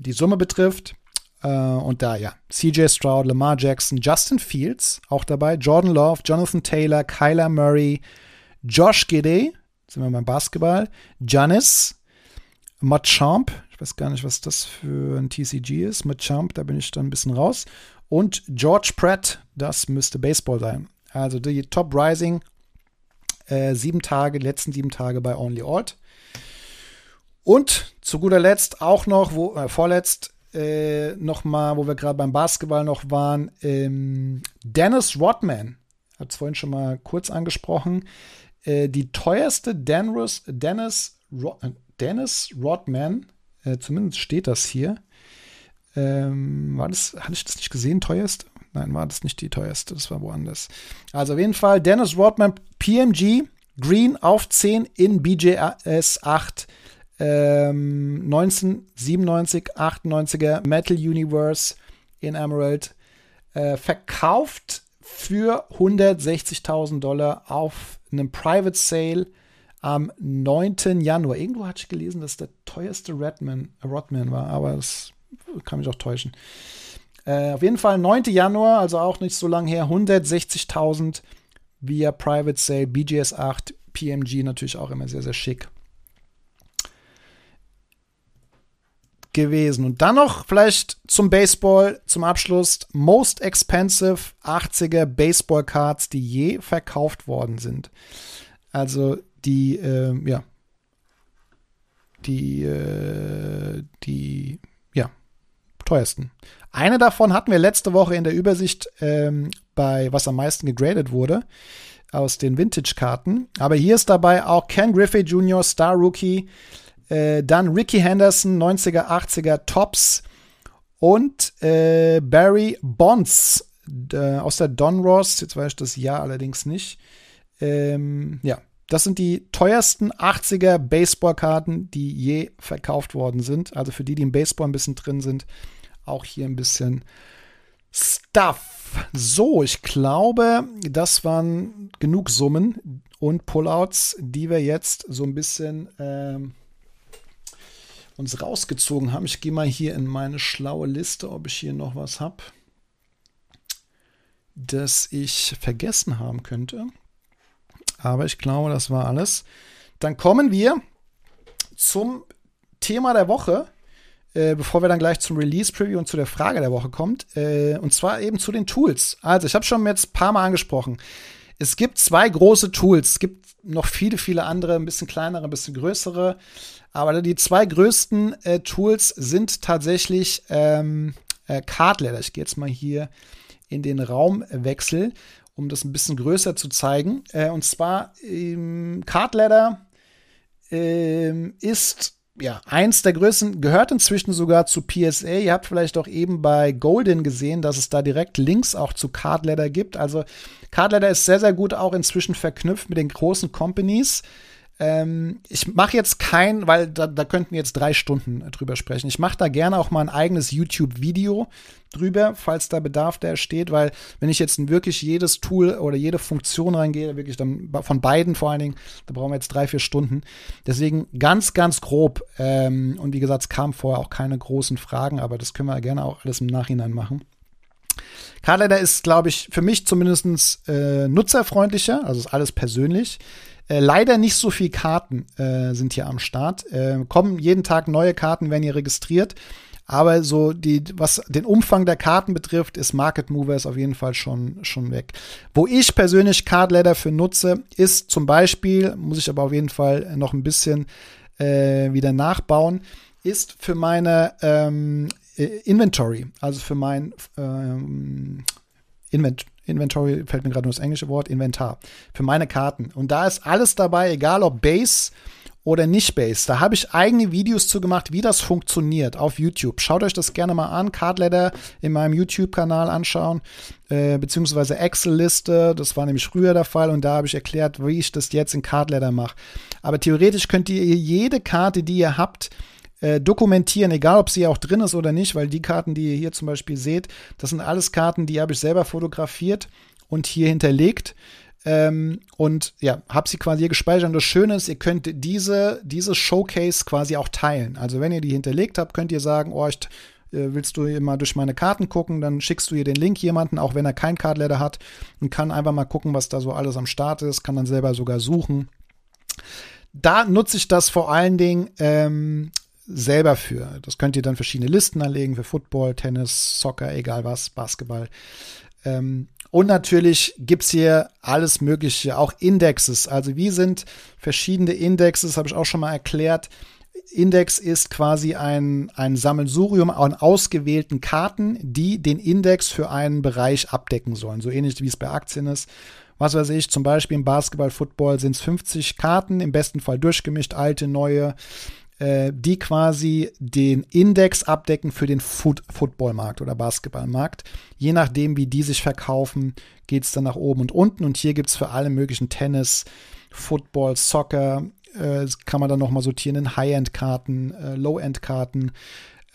die Summe betrifft? Äh, und da ja, CJ Stroud, Lamar Jackson, Justin Fields auch dabei, Jordan Love, Jonathan Taylor, Kyler Murray, Josh Gidey, sind wir beim Basketball, Janis, Machamp, ich weiß gar nicht, was das für ein TCG ist, Machamp, da bin ich dann ein bisschen raus, und George Pratt, das müsste Baseball sein. Also die Top Rising, äh, sieben Tage, die letzten sieben Tage bei Only Alt. Und zu guter Letzt auch noch, wo, äh, vorletzt, äh, noch mal, wo wir gerade beim Basketball noch waren, ähm, Dennis Rodman, hat es vorhin schon mal kurz angesprochen, äh, die teuerste Dennis, Dennis, Rod, äh, Dennis Rodman, äh, zumindest steht das hier. Ähm, war das, hatte ich das nicht gesehen, teuerste? Nein, war das nicht die teuerste, das war woanders. Also auf jeden Fall Dennis Rodman, PMG, Green auf 10 in BJS 8 ähm, 1997, 98er Metal Universe in Emerald äh, verkauft für 160.000 Dollar auf einem Private Sale am 9. Januar. Irgendwo hatte ich gelesen, dass der teuerste Redman, Rodman war, aber das kann mich auch täuschen. Äh, auf jeden Fall 9. Januar, also auch nicht so lange her, 160.000 via Private Sale, BGS 8, PMG natürlich auch immer sehr, sehr schick. Gewesen. Und dann noch vielleicht zum Baseball zum Abschluss. Most expensive 80er Baseball Cards, die je verkauft worden sind. Also die, äh, ja, die, äh, die, ja, teuersten. Eine davon hatten wir letzte Woche in der Übersicht ähm, bei was am meisten gegradet wurde aus den Vintage-Karten. Aber hier ist dabei auch Ken Griffey Jr., Star Rookie, äh, dann Ricky Henderson, 90er, 80er Tops und äh, Barry Bonds äh, aus der Don Ross. Jetzt weiß ich das Jahr allerdings nicht. Ähm, ja, das sind die teuersten 80er Baseballkarten, die je verkauft worden sind. Also für die, die im Baseball ein bisschen drin sind, auch hier ein bisschen Stuff. So, ich glaube, das waren genug Summen und Pullouts, die wir jetzt so ein bisschen ähm, uns rausgezogen haben. Ich gehe mal hier in meine schlaue Liste, ob ich hier noch was habe, das ich vergessen haben könnte. Aber ich glaube, das war alles. Dann kommen wir zum Thema der Woche, äh, bevor wir dann gleich zum Release-Preview und zu der Frage der Woche kommt. Äh, und zwar eben zu den Tools. Also, ich habe schon jetzt ein paar Mal angesprochen. Es gibt zwei große Tools. Es gibt noch viele, viele andere, ein bisschen kleinere, ein bisschen größere. Aber die zwei größten äh, Tools sind tatsächlich ähm, äh, Cardladder. Ich gehe jetzt mal hier in den Raumwechsel, um das ein bisschen größer zu zeigen. Äh, und zwar ähm, Cardladder ähm, ist ja, eins der größten, gehört inzwischen sogar zu PSA. Ihr habt vielleicht auch eben bei Golden gesehen, dass es da direkt Links auch zu Cardladder gibt. Also Cardladder ist sehr, sehr gut auch inzwischen verknüpft mit den großen Companies. Ähm, ich mache jetzt kein, weil da, da könnten wir jetzt drei Stunden drüber sprechen. Ich mache da gerne auch mal ein eigenes YouTube-Video drüber, falls da Bedarf da steht, weil wenn ich jetzt wirklich jedes Tool oder jede Funktion reingehe, wirklich dann von beiden vor allen Dingen, da brauchen wir jetzt drei, vier Stunden. Deswegen ganz, ganz grob. Ähm, und wie gesagt, es kamen vorher auch keine großen Fragen, aber das können wir gerne auch alles im Nachhinein machen. Cardladder ist, glaube ich, für mich zumindest äh, nutzerfreundlicher, also ist alles persönlich. Äh, leider nicht so viel Karten äh, sind hier am Start. Äh, kommen jeden Tag neue Karten, werden hier registriert. Aber so die, was den Umfang der Karten betrifft, ist Market Movers auf jeden Fall schon, schon weg. Wo ich persönlich Card Ladder für nutze, ist zum Beispiel, muss ich aber auf jeden Fall noch ein bisschen äh, wieder nachbauen, ist für meine ähm, äh, Inventory, also für mein ähm, Invent Inventory fällt mir gerade nur das englische Wort, Inventar, für meine Karten. Und da ist alles dabei, egal ob Base oder nicht Base. Da habe ich eigene Videos zu gemacht, wie das funktioniert auf YouTube. Schaut euch das gerne mal an. Cardletter in meinem YouTube-Kanal anschauen, äh, beziehungsweise Excel-Liste. Das war nämlich früher der Fall und da habe ich erklärt, wie ich das jetzt in Cardletter mache. Aber theoretisch könnt ihr jede Karte, die ihr habt, äh, dokumentieren, egal ob sie auch drin ist oder nicht, weil die Karten, die ihr hier zum Beispiel seht, das sind alles Karten, die habe ich selber fotografiert und hier hinterlegt. Ähm, und ja, habe sie quasi hier gespeichert. Und das Schöne ist, ihr könnt diese, dieses Showcase quasi auch teilen. Also wenn ihr die hinterlegt habt, könnt ihr sagen, oh, ich, äh, willst du mal durch meine Karten gucken, dann schickst du ihr den Link jemanden, auch wenn er kein Cardletter hat und kann einfach mal gucken, was da so alles am Start ist, kann dann selber sogar suchen. Da nutze ich das vor allen Dingen ähm, selber für. Das könnt ihr dann verschiedene Listen anlegen für Football, Tennis, Soccer, egal was, Basketball. Ähm, und natürlich gibt's hier alles Mögliche, auch Indexes. Also wie sind verschiedene Indexes, habe ich auch schon mal erklärt. Index ist quasi ein, ein Sammelsurium an ausgewählten Karten, die den Index für einen Bereich abdecken sollen. So ähnlich wie es bei Aktien ist. Was weiß ich, zum Beispiel im Basketball, Football sind es 50 Karten, im besten Fall durchgemischt, alte, neue, äh, die quasi den Index abdecken für den Foot Footballmarkt oder Basketballmarkt. Je nachdem, wie die sich verkaufen, geht es dann nach oben und unten. Und hier gibt es für alle möglichen Tennis, Football, Soccer, äh, kann man dann nochmal sortieren in High-End-Karten, äh, Low-End-Karten.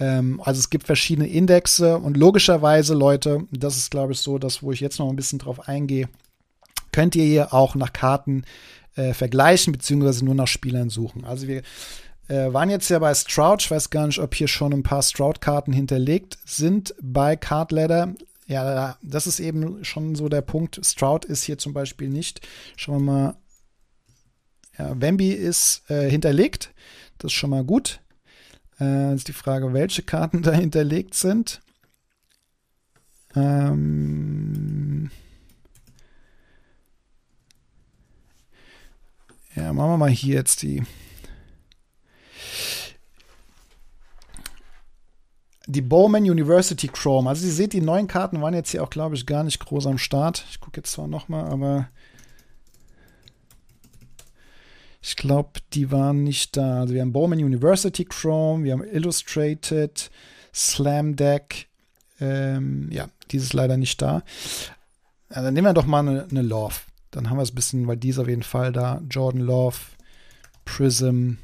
Ähm, also es gibt verschiedene Indexe und logischerweise, Leute, das ist glaube ich so, das, wo ich jetzt noch ein bisschen drauf eingehe, könnt ihr hier auch nach Karten äh, vergleichen, beziehungsweise nur nach Spielern suchen. Also wir äh, waren jetzt ja bei Stroud. Ich weiß gar nicht, ob hier schon ein paar Stroud-Karten hinterlegt sind bei Card Ladder. Ja, das ist eben schon so der Punkt. Stroud ist hier zum Beispiel nicht. Schauen wir mal. Ja, Wemby ist äh, hinterlegt. Das ist schon mal gut. Äh, ist die Frage, welche Karten da hinterlegt sind. Ähm ja, machen wir mal hier jetzt die die Bowman University Chrome. Also ihr seht, die neuen Karten waren jetzt hier auch, glaube ich, gar nicht groß am Start. Ich gucke jetzt zwar noch mal, aber ich glaube, die waren nicht da. Also wir haben Bowman University Chrome, wir haben Illustrated, Slam Deck. Ähm, ja, ist leider nicht da. Ja, dann nehmen wir doch mal eine, eine Love. Dann haben wir es ein bisschen, weil die ist auf jeden Fall da. Jordan Love, Prism,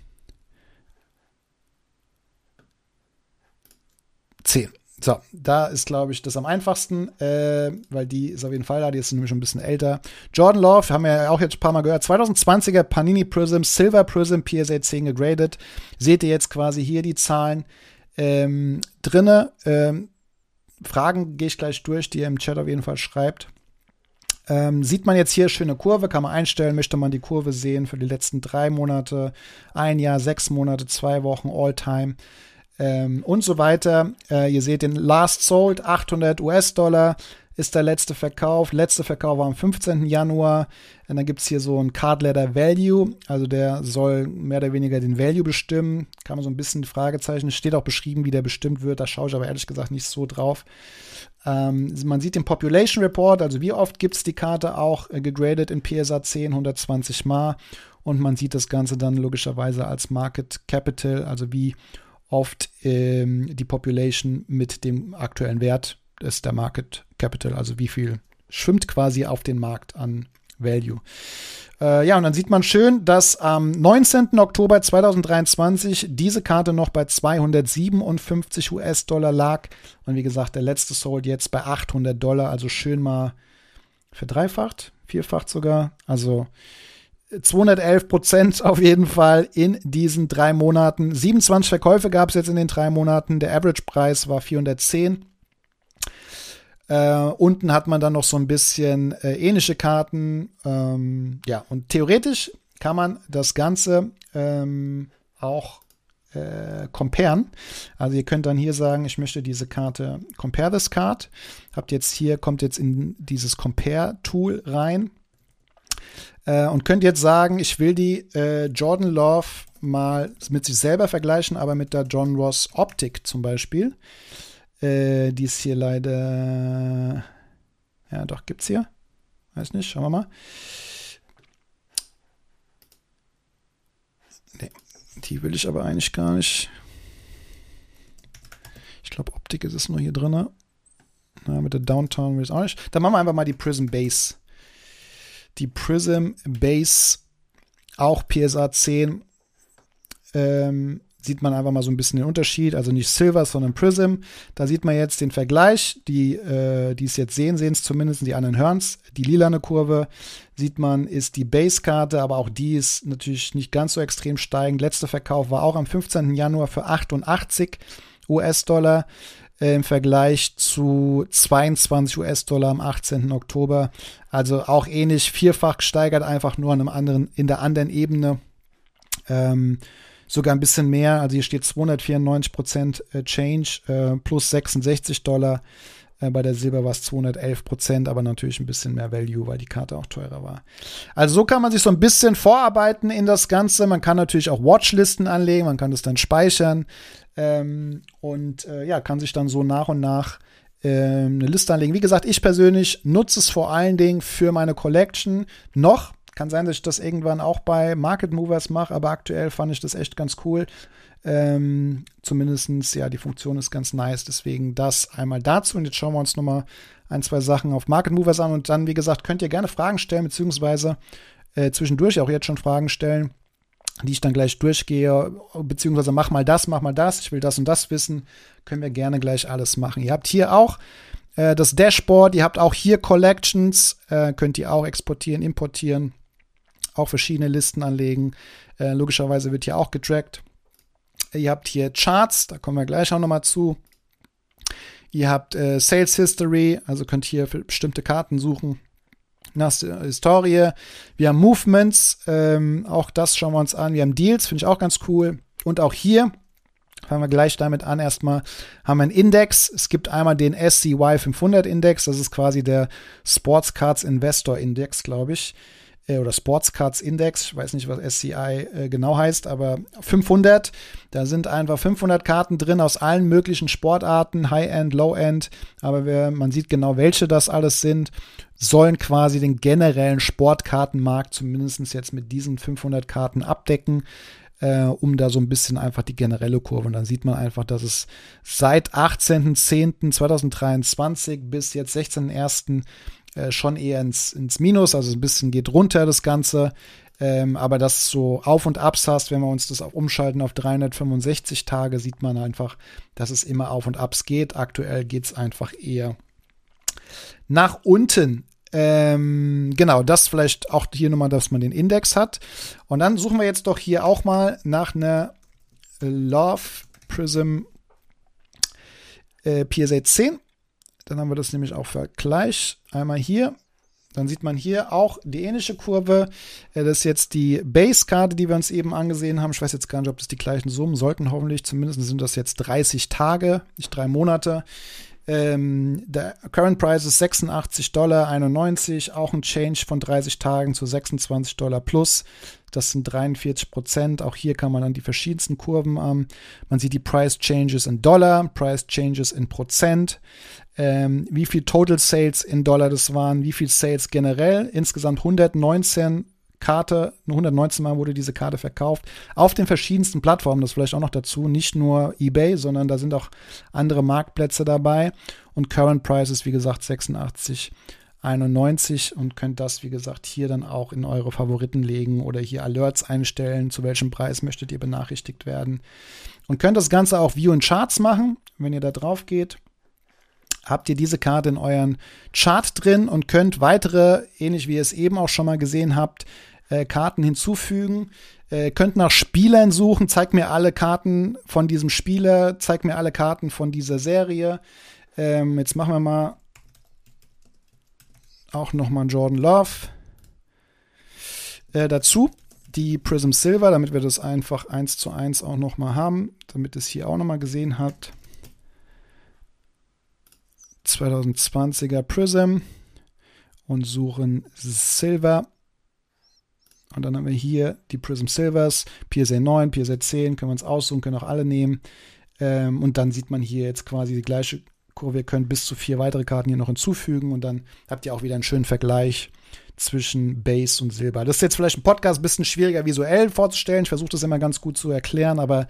10. So, da ist, glaube ich, das am einfachsten, äh, weil die ist auf jeden Fall da, die ist nämlich schon ein bisschen älter. Jordan Love, haben wir ja auch jetzt ein paar Mal gehört, 2020er Panini Prism, Silver Prism, PSA 10 gegradet. Seht ihr jetzt quasi hier die Zahlen ähm, drinne. Ähm, Fragen gehe ich gleich durch, die ihr im Chat auf jeden Fall schreibt. Ähm, sieht man jetzt hier schöne Kurve, kann man einstellen, möchte man die Kurve sehen für die letzten drei Monate, ein Jahr, sechs Monate, zwei Wochen, All-Time ähm, und so weiter. Äh, ihr seht den Last Sold, 800 US-Dollar ist der letzte Verkauf. Letzte Verkauf war am 15. Januar. Und dann gibt es hier so ein Card Letter Value, also der soll mehr oder weniger den Value bestimmen. Kann man so ein bisschen Fragezeichen. Steht auch beschrieben, wie der bestimmt wird. Da schaue ich aber ehrlich gesagt nicht so drauf. Ähm, man sieht den Population Report, also wie oft gibt es die Karte auch äh, gegradet in PSA 10, 120 Mal. Und man sieht das Ganze dann logischerweise als Market Capital, also wie oft ähm, die Population mit dem aktuellen Wert ist der Market Capital, also wie viel schwimmt quasi auf den Markt an Value. Äh, ja, und dann sieht man schön, dass am 19. Oktober 2023 diese Karte noch bei 257 US-Dollar lag. Und wie gesagt, der letzte Sold jetzt bei 800 Dollar, also schön mal verdreifacht, vierfacht sogar. Also 211 Prozent auf jeden Fall in diesen drei Monaten. 27 Verkäufe gab es jetzt in den drei Monaten. Der Average-Preis war 410. Äh, unten hat man dann noch so ein bisschen äh, ähnliche Karten. Ähm, ja, und theoretisch kann man das Ganze ähm, auch äh, comparen. Also ihr könnt dann hier sagen, ich möchte diese Karte compare this card. Habt jetzt hier, kommt jetzt in dieses Compare-Tool rein äh, und könnt jetzt sagen, ich will die äh, Jordan Love mal mit sich selber vergleichen, aber mit der John Ross Optik zum Beispiel. Äh, die ist hier leider. Ja, doch, gibt's hier. Weiß nicht, schauen wir mal. Nee, die will ich aber eigentlich gar nicht. Ich glaube, Optik ist es nur hier drin. Na, mit der Downtown will ich auch nicht. Dann machen wir einfach mal die Prism Base die Prism Base, auch PSA 10. Ähm, sieht man einfach mal so ein bisschen den Unterschied. Also nicht Silver, sondern Prism. Da sieht man jetzt den Vergleich. Die, äh, die es jetzt sehen, sehen es zumindest, die anderen hören es. Die lilane Kurve sieht man, ist die Base-Karte, aber auch die ist natürlich nicht ganz so extrem steigend. Letzter Verkauf war auch am 15. Januar für 88 US-Dollar äh, im Vergleich zu 22 US-Dollar am 18. Oktober. Also auch ähnlich, vierfach gesteigert, einfach nur an einem anderen, in der anderen Ebene. Ähm, sogar ein bisschen mehr. Also hier steht 294 Prozent äh, Change äh, plus 66 Dollar. Äh, bei der Silber war es 211 Prozent, aber natürlich ein bisschen mehr Value, weil die Karte auch teurer war. Also so kann man sich so ein bisschen vorarbeiten in das Ganze. Man kann natürlich auch Watchlisten anlegen, man kann das dann speichern ähm, und äh, ja, kann sich dann so nach und nach ähm, eine Liste anlegen. Wie gesagt, ich persönlich nutze es vor allen Dingen für meine Collection noch kann sein, dass ich das irgendwann auch bei Market Movers mache, aber aktuell fand ich das echt ganz cool. Ähm, zumindestens ja, die Funktion ist ganz nice. Deswegen das einmal dazu. Und jetzt schauen wir uns nochmal ein, zwei Sachen auf Market Movers an. Und dann, wie gesagt, könnt ihr gerne Fragen stellen, beziehungsweise äh, zwischendurch auch jetzt schon Fragen stellen, die ich dann gleich durchgehe. Beziehungsweise mach mal das, mach mal das. Ich will das und das wissen. Können wir gerne gleich alles machen. Ihr habt hier auch äh, das Dashboard. Ihr habt auch hier Collections. Äh, könnt ihr auch exportieren, importieren auch verschiedene Listen anlegen. Äh, logischerweise wird hier auch getrackt. Ihr habt hier Charts, da kommen wir gleich auch nochmal zu. Ihr habt äh, Sales History, also könnt hier für bestimmte Karten suchen. Nach Historie. Wir haben Movements, ähm, auch das schauen wir uns an. Wir haben Deals, finde ich auch ganz cool. Und auch hier fangen wir gleich damit an. Erstmal haben wir einen Index. Es gibt einmal den SCY 500 Index. Das ist quasi der Sports Cards Investor Index, glaube ich. Äh, oder Sports Cards Index, ich weiß nicht, was SCI äh, genau heißt, aber 500, da sind einfach 500 Karten drin aus allen möglichen Sportarten, High-End, Low-End, aber wer, man sieht genau, welche das alles sind, sollen quasi den generellen Sportkartenmarkt zumindest jetzt mit diesen 500 Karten abdecken. Äh, um da so ein bisschen einfach die generelle Kurve. Und dann sieht man einfach, dass es seit 18.10.2023 bis jetzt 16.01. Äh, schon eher ins, ins Minus, also ein bisschen geht runter das Ganze. Ähm, aber das so Auf und Abs hast, wenn wir uns das auch umschalten auf 365 Tage, sieht man einfach, dass es immer Auf und Abs geht. Aktuell geht es einfach eher nach unten. Ähm, genau, das vielleicht auch hier nochmal, dass man den Index hat. Und dann suchen wir jetzt doch hier auch mal nach einer Love Prism äh, PSA 10. Dann haben wir das nämlich auch Vergleich. Einmal hier. Dann sieht man hier auch die ähnliche Kurve. Äh, das ist jetzt die Base-Karte, die wir uns eben angesehen haben. Ich weiß jetzt gar nicht, ob das die gleichen Summen sollten. Hoffentlich zumindest sind das jetzt 30 Tage, nicht drei Monate. Ähm, der Current Price ist 86,91 Dollar, auch ein Change von 30 Tagen zu 26 Dollar plus. Das sind 43 Prozent. Auch hier kann man dann die verschiedensten Kurven ähm, Man sieht die Price Changes in Dollar, Price Changes in Prozent, ähm, wie viel Total Sales in Dollar das waren, wie viel Sales generell. Insgesamt 119 Karte, nur 119 Mal wurde diese Karte verkauft, auf den verschiedensten Plattformen, das vielleicht auch noch dazu, nicht nur eBay, sondern da sind auch andere Marktplätze dabei. Und Current Price ist wie gesagt 86,91 und könnt das wie gesagt hier dann auch in eure Favoriten legen oder hier Alerts einstellen, zu welchem Preis möchtet ihr benachrichtigt werden? Und könnt das Ganze auch View in Charts machen, wenn ihr da drauf geht habt ihr diese Karte in euren Chart drin und könnt weitere, ähnlich wie ihr es eben auch schon mal gesehen habt, äh, Karten hinzufügen. Äh, könnt nach Spielern suchen, zeigt mir alle Karten von diesem Spieler, zeigt mir alle Karten von dieser Serie. Ähm, jetzt machen wir mal auch nochmal Jordan Love äh, dazu. Die Prism Silver, damit wir das einfach eins zu eins auch nochmal haben, damit es hier auch nochmal gesehen habt. 2020er Prism und suchen Silver. Und dann haben wir hier die Prism Silvers, PSA 9, PSA 10, können wir uns aussuchen, können auch alle nehmen. Ähm, und dann sieht man hier jetzt quasi die gleiche Kurve. Ihr könnt bis zu vier weitere Karten hier noch hinzufügen und dann habt ihr auch wieder einen schönen Vergleich zwischen Base und Silber. Das ist jetzt vielleicht ein Podcast ein bisschen schwieriger visuell vorzustellen. Ich versuche das immer ganz gut zu erklären, aber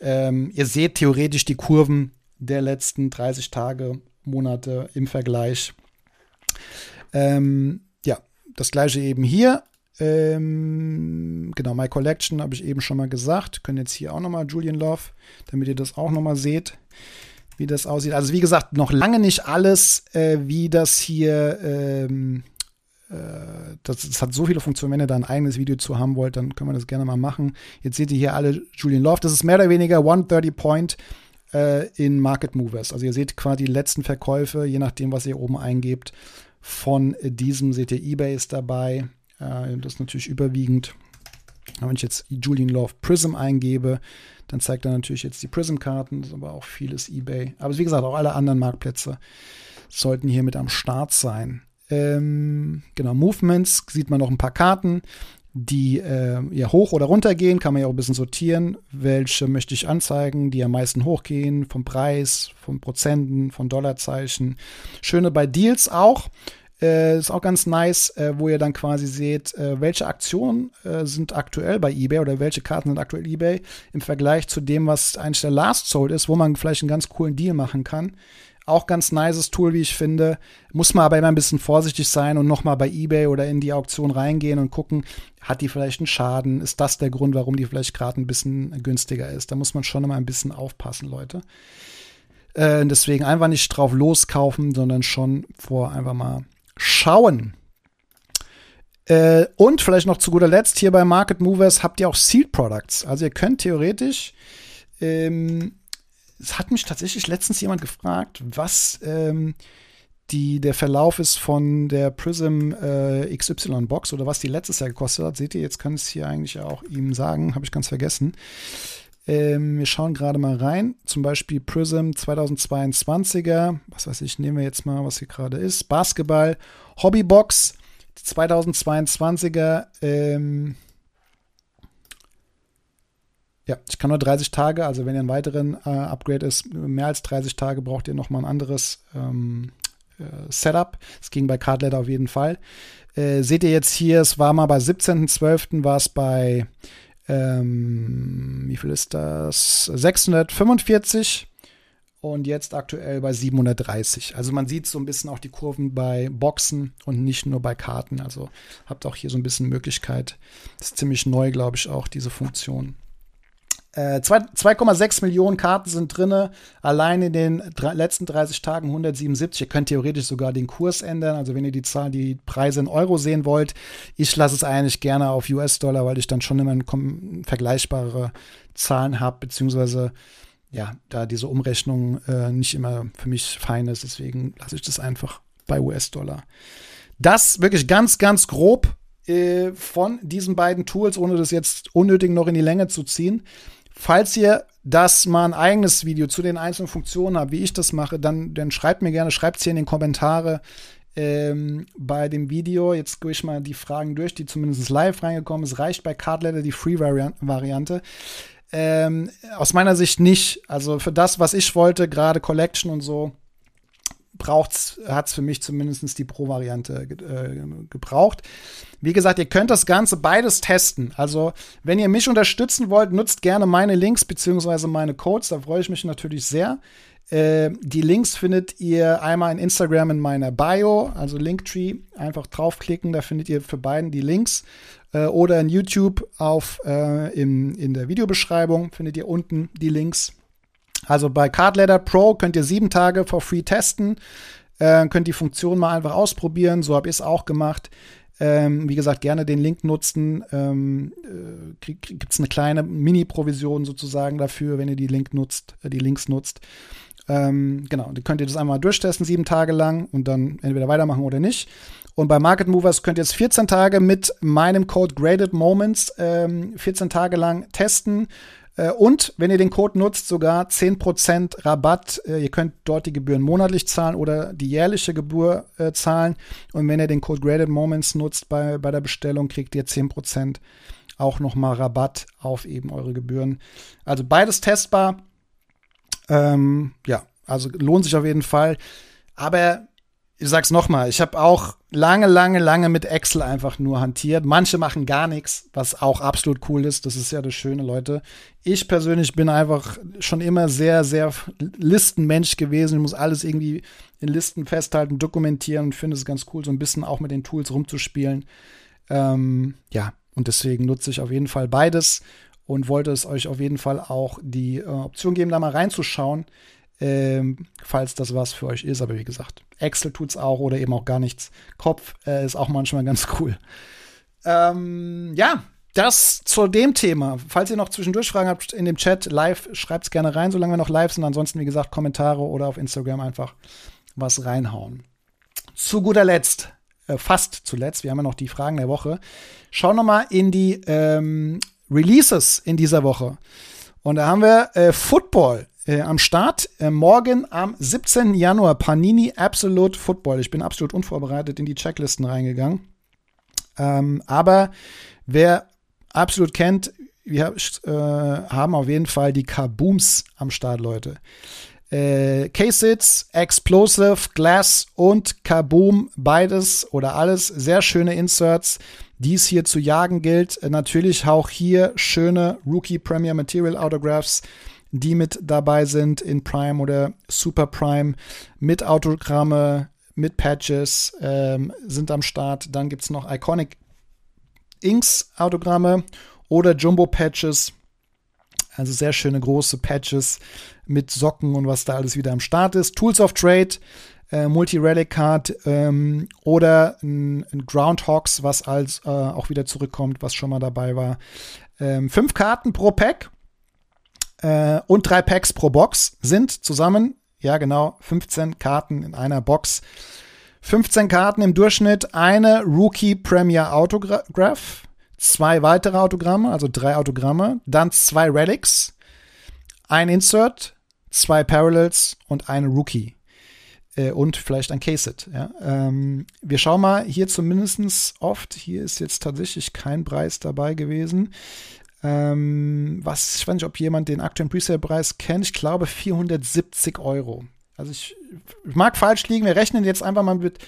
ähm, ihr seht theoretisch die Kurven der letzten 30 Tage, Monate im Vergleich. Ähm, ja, das gleiche eben hier. Ähm, genau, My Collection habe ich eben schon mal gesagt. Können jetzt hier auch nochmal Julian Love, damit ihr das auch nochmal seht, wie das aussieht. Also wie gesagt, noch lange nicht alles, äh, wie das hier ähm, äh, das, das, hat so viele Funktionen. Wenn ihr da ein eigenes Video zu haben wollt, dann können wir das gerne mal machen. Jetzt seht ihr hier alle Julian Love. Das ist mehr oder weniger 130 Point äh, in Market Movers. Also ihr seht quasi die letzten Verkäufe, je nachdem, was ihr oben eingebt. Von diesem seht ihr eBay ist dabei. Äh, das natürlich überwiegend. Wenn ich jetzt Julian Love Prism eingebe, dann zeigt er natürlich jetzt die Prism-Karten, aber auch vieles eBay. Aber wie gesagt, auch alle anderen Marktplätze sollten hier mit am Start sein. Ähm, genau, Movements sieht man noch ein paar Karten, die äh, ja hoch oder runter gehen, kann man ja auch ein bisschen sortieren. Welche möchte ich anzeigen, die am meisten hochgehen, vom Preis, von Prozenten, von Dollarzeichen. Schöne bei Deals auch. Äh, ist auch ganz nice, äh, wo ihr dann quasi seht, äh, welche Aktionen äh, sind aktuell bei eBay oder welche Karten sind aktuell eBay im Vergleich zu dem, was eigentlich der Last Sold ist, wo man vielleicht einen ganz coolen Deal machen kann. Auch ganz nices Tool, wie ich finde. Muss man aber immer ein bisschen vorsichtig sein und nochmal bei eBay oder in die Auktion reingehen und gucken, hat die vielleicht einen Schaden? Ist das der Grund, warum die vielleicht gerade ein bisschen günstiger ist? Da muss man schon immer ein bisschen aufpassen, Leute. Äh, deswegen einfach nicht drauf loskaufen, sondern schon vor einfach mal schauen. Äh, und vielleicht noch zu guter Letzt hier bei Market Movers habt ihr auch Sealed Products. Also ihr könnt theoretisch ähm, es hat mich tatsächlich letztens jemand gefragt, was ähm, die, der Verlauf ist von der Prism äh, XY Box oder was die letztes Jahr gekostet hat. Seht ihr, jetzt kann ich es hier eigentlich auch ihm sagen, habe ich ganz vergessen. Ähm, wir schauen gerade mal rein. Zum Beispiel Prism 2022er. Was weiß ich, nehmen wir jetzt mal, was hier gerade ist. Basketball, Hobbybox 2022er. Ähm, ja, ich kann nur 30 Tage, also wenn ihr einen weiteren äh, Upgrade ist, mehr als 30 Tage, braucht ihr nochmal ein anderes ähm, äh, Setup. Es ging bei Cardletter auf jeden Fall. Äh, seht ihr jetzt hier, es war mal bei 17.12. war es bei, ähm, wie viel ist das? 645 und jetzt aktuell bei 730. Also man sieht so ein bisschen auch die Kurven bei Boxen und nicht nur bei Karten. Also habt auch hier so ein bisschen Möglichkeit. Das ist ziemlich neu, glaube ich, auch diese Funktion. 2,6 äh, Millionen Karten sind drin, allein in den letzten 30 Tagen 177. Ihr könnt theoretisch sogar den Kurs ändern. Also wenn ihr die Zahl, die Preise in Euro sehen wollt, ich lasse es eigentlich gerne auf US-Dollar, weil ich dann schon immer vergleichbare Zahlen habe, beziehungsweise ja, da diese Umrechnung äh, nicht immer für mich fein ist. Deswegen lasse ich das einfach bei US-Dollar. Das wirklich ganz, ganz grob äh, von diesen beiden Tools, ohne das jetzt unnötig noch in die Länge zu ziehen. Falls ihr das mal ein eigenes Video zu den einzelnen Funktionen habt, wie ich das mache, dann, dann schreibt mir gerne, schreibt es hier in den Kommentare ähm, bei dem Video. Jetzt gehe ich mal die Fragen durch, die zumindest live reingekommen sind. Reicht bei Cardletter die Free-Variante? Ähm, aus meiner Sicht nicht. Also für das, was ich wollte, gerade Collection und so, braucht's, hat's für mich zumindest die Pro-Variante äh, gebraucht. Wie gesagt, ihr könnt das Ganze beides testen. Also, wenn ihr mich unterstützen wollt, nutzt gerne meine Links beziehungsweise meine Codes. Da freue ich mich natürlich sehr. Äh, die Links findet ihr einmal in Instagram in meiner Bio, also Linktree. Einfach draufklicken, da findet ihr für beiden die Links. Äh, oder in YouTube auf, äh, in, in der Videobeschreibung findet ihr unten die Links also bei Cardladder Pro könnt ihr sieben Tage for free testen, äh, könnt die Funktion mal einfach ausprobieren. So habe ich es auch gemacht. Ähm, wie gesagt, gerne den Link nutzen. Ähm, äh, Gibt es eine kleine Mini-Provision sozusagen dafür, wenn ihr die Link nutzt, äh, die Links nutzt. Ähm, genau, dann könnt ihr das einmal durchtesten, sieben Tage lang und dann entweder weitermachen oder nicht. Und bei Market Movers könnt ihr jetzt 14 Tage mit meinem Code Graded Moments ähm, 14 Tage lang testen. Äh, und wenn ihr den Code nutzt, sogar 10% Rabatt. Äh, ihr könnt dort die Gebühren monatlich zahlen oder die jährliche Gebühr äh, zahlen. Und wenn ihr den Code Graded Moments nutzt bei, bei der Bestellung, kriegt ihr 10% auch nochmal Rabatt auf eben eure Gebühren. Also beides testbar. Ähm, ja, also lohnt sich auf jeden Fall. Aber ich sag's nochmal, ich habe auch lange, lange, lange mit Excel einfach nur hantiert. Manche machen gar nichts, was auch absolut cool ist. Das ist ja das Schöne, Leute. Ich persönlich bin einfach schon immer sehr, sehr Listenmensch gewesen. Ich muss alles irgendwie in Listen festhalten, dokumentieren und finde es ganz cool, so ein bisschen auch mit den Tools rumzuspielen. Ähm, ja, und deswegen nutze ich auf jeden Fall beides und wollte es euch auf jeden Fall auch die äh, Option geben, da mal reinzuschauen, ähm, falls das was für euch ist. Aber wie gesagt, Excel tut es auch oder eben auch gar nichts. Kopf äh, ist auch manchmal ganz cool. Ähm, ja, das zu dem Thema. Falls ihr noch zwischendurch Fragen habt in dem Chat live, schreibt es gerne rein, solange wir noch live sind. Ansonsten, wie gesagt, Kommentare oder auf Instagram einfach was reinhauen. Zu guter Letzt, äh, fast zuletzt, wir haben ja noch die Fragen der Woche. Schau noch mal in die ähm, Releases in dieser Woche. Und da haben wir äh, Football äh, am Start. Äh, morgen am 17. Januar Panini Absolute Football. Ich bin absolut unvorbereitet in die Checklisten reingegangen. Ähm, aber wer absolut kennt, wir äh, haben auf jeden Fall die Kabooms am Start, Leute. Äh, K-Sits, Explosive, Glass und Kaboom, beides oder alles sehr schöne Inserts, die es hier zu jagen gilt. Äh, natürlich auch hier schöne Rookie Premier Material Autographs, die mit dabei sind in Prime oder Super Prime mit Autogramme, mit Patches ähm, sind am Start. Dann gibt es noch Iconic Inks Autogramme oder Jumbo Patches. Also sehr schöne große Patches mit Socken und was da alles wieder am Start ist. Tools of Trade, äh, Multi-Relic Card ähm, oder ein, ein, Groundhogs, was als äh, auch wieder zurückkommt, was schon mal dabei war. Ähm, fünf Karten pro Pack äh, und drei Packs pro Box sind zusammen, ja genau, 15 Karten in einer Box. 15 Karten im Durchschnitt, eine Rookie Premier Autograph, zwei weitere Autogramme, also drei Autogramme, dann zwei Relics, ein Insert, zwei Parallels und eine Rookie. Äh, und vielleicht ein Case-It. Ja. Ähm, wir schauen mal hier zumindest oft. Hier ist jetzt tatsächlich kein Preis dabei gewesen. Ähm, was, ich weiß nicht, ob jemand den aktuellen Presale-Preis kennt. Ich glaube 470 Euro. Also ich, ich mag falsch liegen. Wir rechnen jetzt einfach mal mit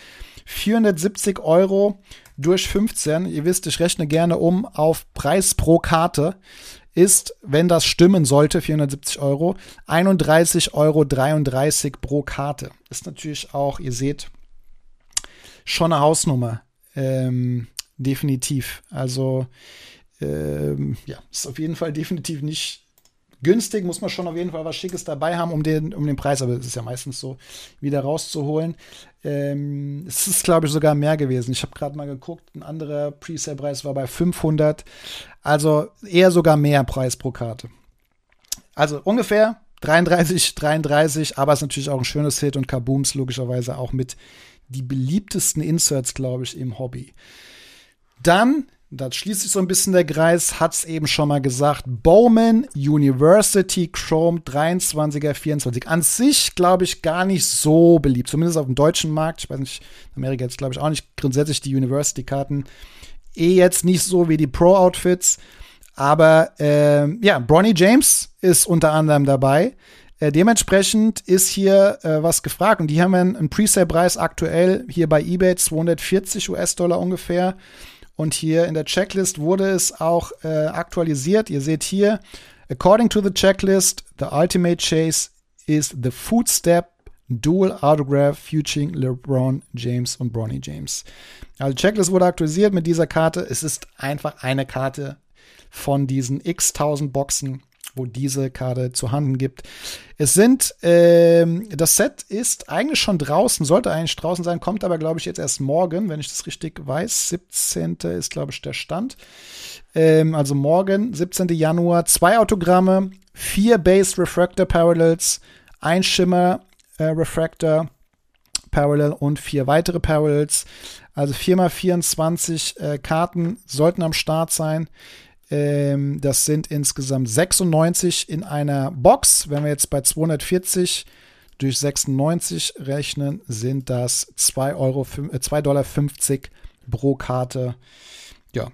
470 Euro durch 15. Ihr wisst, ich rechne gerne um auf Preis pro Karte ist, wenn das stimmen sollte, 470 Euro, 31,33 Euro pro Karte. Ist natürlich auch, ihr seht, schon eine Hausnummer. Ähm, definitiv. Also ähm, ja, ist auf jeden Fall definitiv nicht günstig, muss man schon auf jeden Fall was Schickes dabei haben, um den, um den Preis, aber es ist ja meistens so, wieder rauszuholen. Ähm, es ist, glaube ich, sogar mehr gewesen. Ich habe gerade mal geguckt, ein anderer Presale-Preis war bei 500, also eher sogar mehr Preis pro Karte. Also ungefähr 33, 33, aber es ist natürlich auch ein schönes Hit und Kabooms logischerweise auch mit die beliebtesten Inserts, glaube ich, im Hobby. Dann da schließt sich so ein bisschen der Kreis, hat's eben schon mal gesagt, Bowman University Chrome 23er, 24. An sich, glaube ich, gar nicht so beliebt, zumindest auf dem deutschen Markt. Ich weiß nicht, in Amerika jetzt, glaube ich, auch nicht grundsätzlich die University-Karten. Eh jetzt nicht so wie die Pro-Outfits. Aber äh, ja, Bronny James ist unter anderem dabei. Äh, dementsprechend ist hier äh, was gefragt. Und die haben einen Presale-Preis aktuell hier bei eBay 240 US-Dollar ungefähr. Und hier in der Checklist wurde es auch äh, aktualisiert. Ihr seht hier, according to the checklist, the ultimate chase is the Footstep Dual Autograph featuring LeBron James und Bronny James. Also Checklist wurde aktualisiert mit dieser Karte. Es ist einfach eine Karte von diesen x tausend Boxen wo diese Karte zu Handen gibt. Es sind, ähm, das Set ist eigentlich schon draußen, sollte eigentlich draußen sein, kommt aber, glaube ich, jetzt erst morgen, wenn ich das richtig weiß. 17. ist, glaube ich, der Stand. Ähm, also morgen, 17. Januar, zwei Autogramme, vier Base Refractor Parallels, ein Schimmer äh, Refractor Parallel und vier weitere Parallels. Also 4x24 äh, Karten sollten am Start sein. Ähm, das sind insgesamt 96 in einer Box. Wenn wir jetzt bei 240 durch 96 rechnen, sind das 2 Euro, äh, 2 Dollar 50 pro Karte. Ja,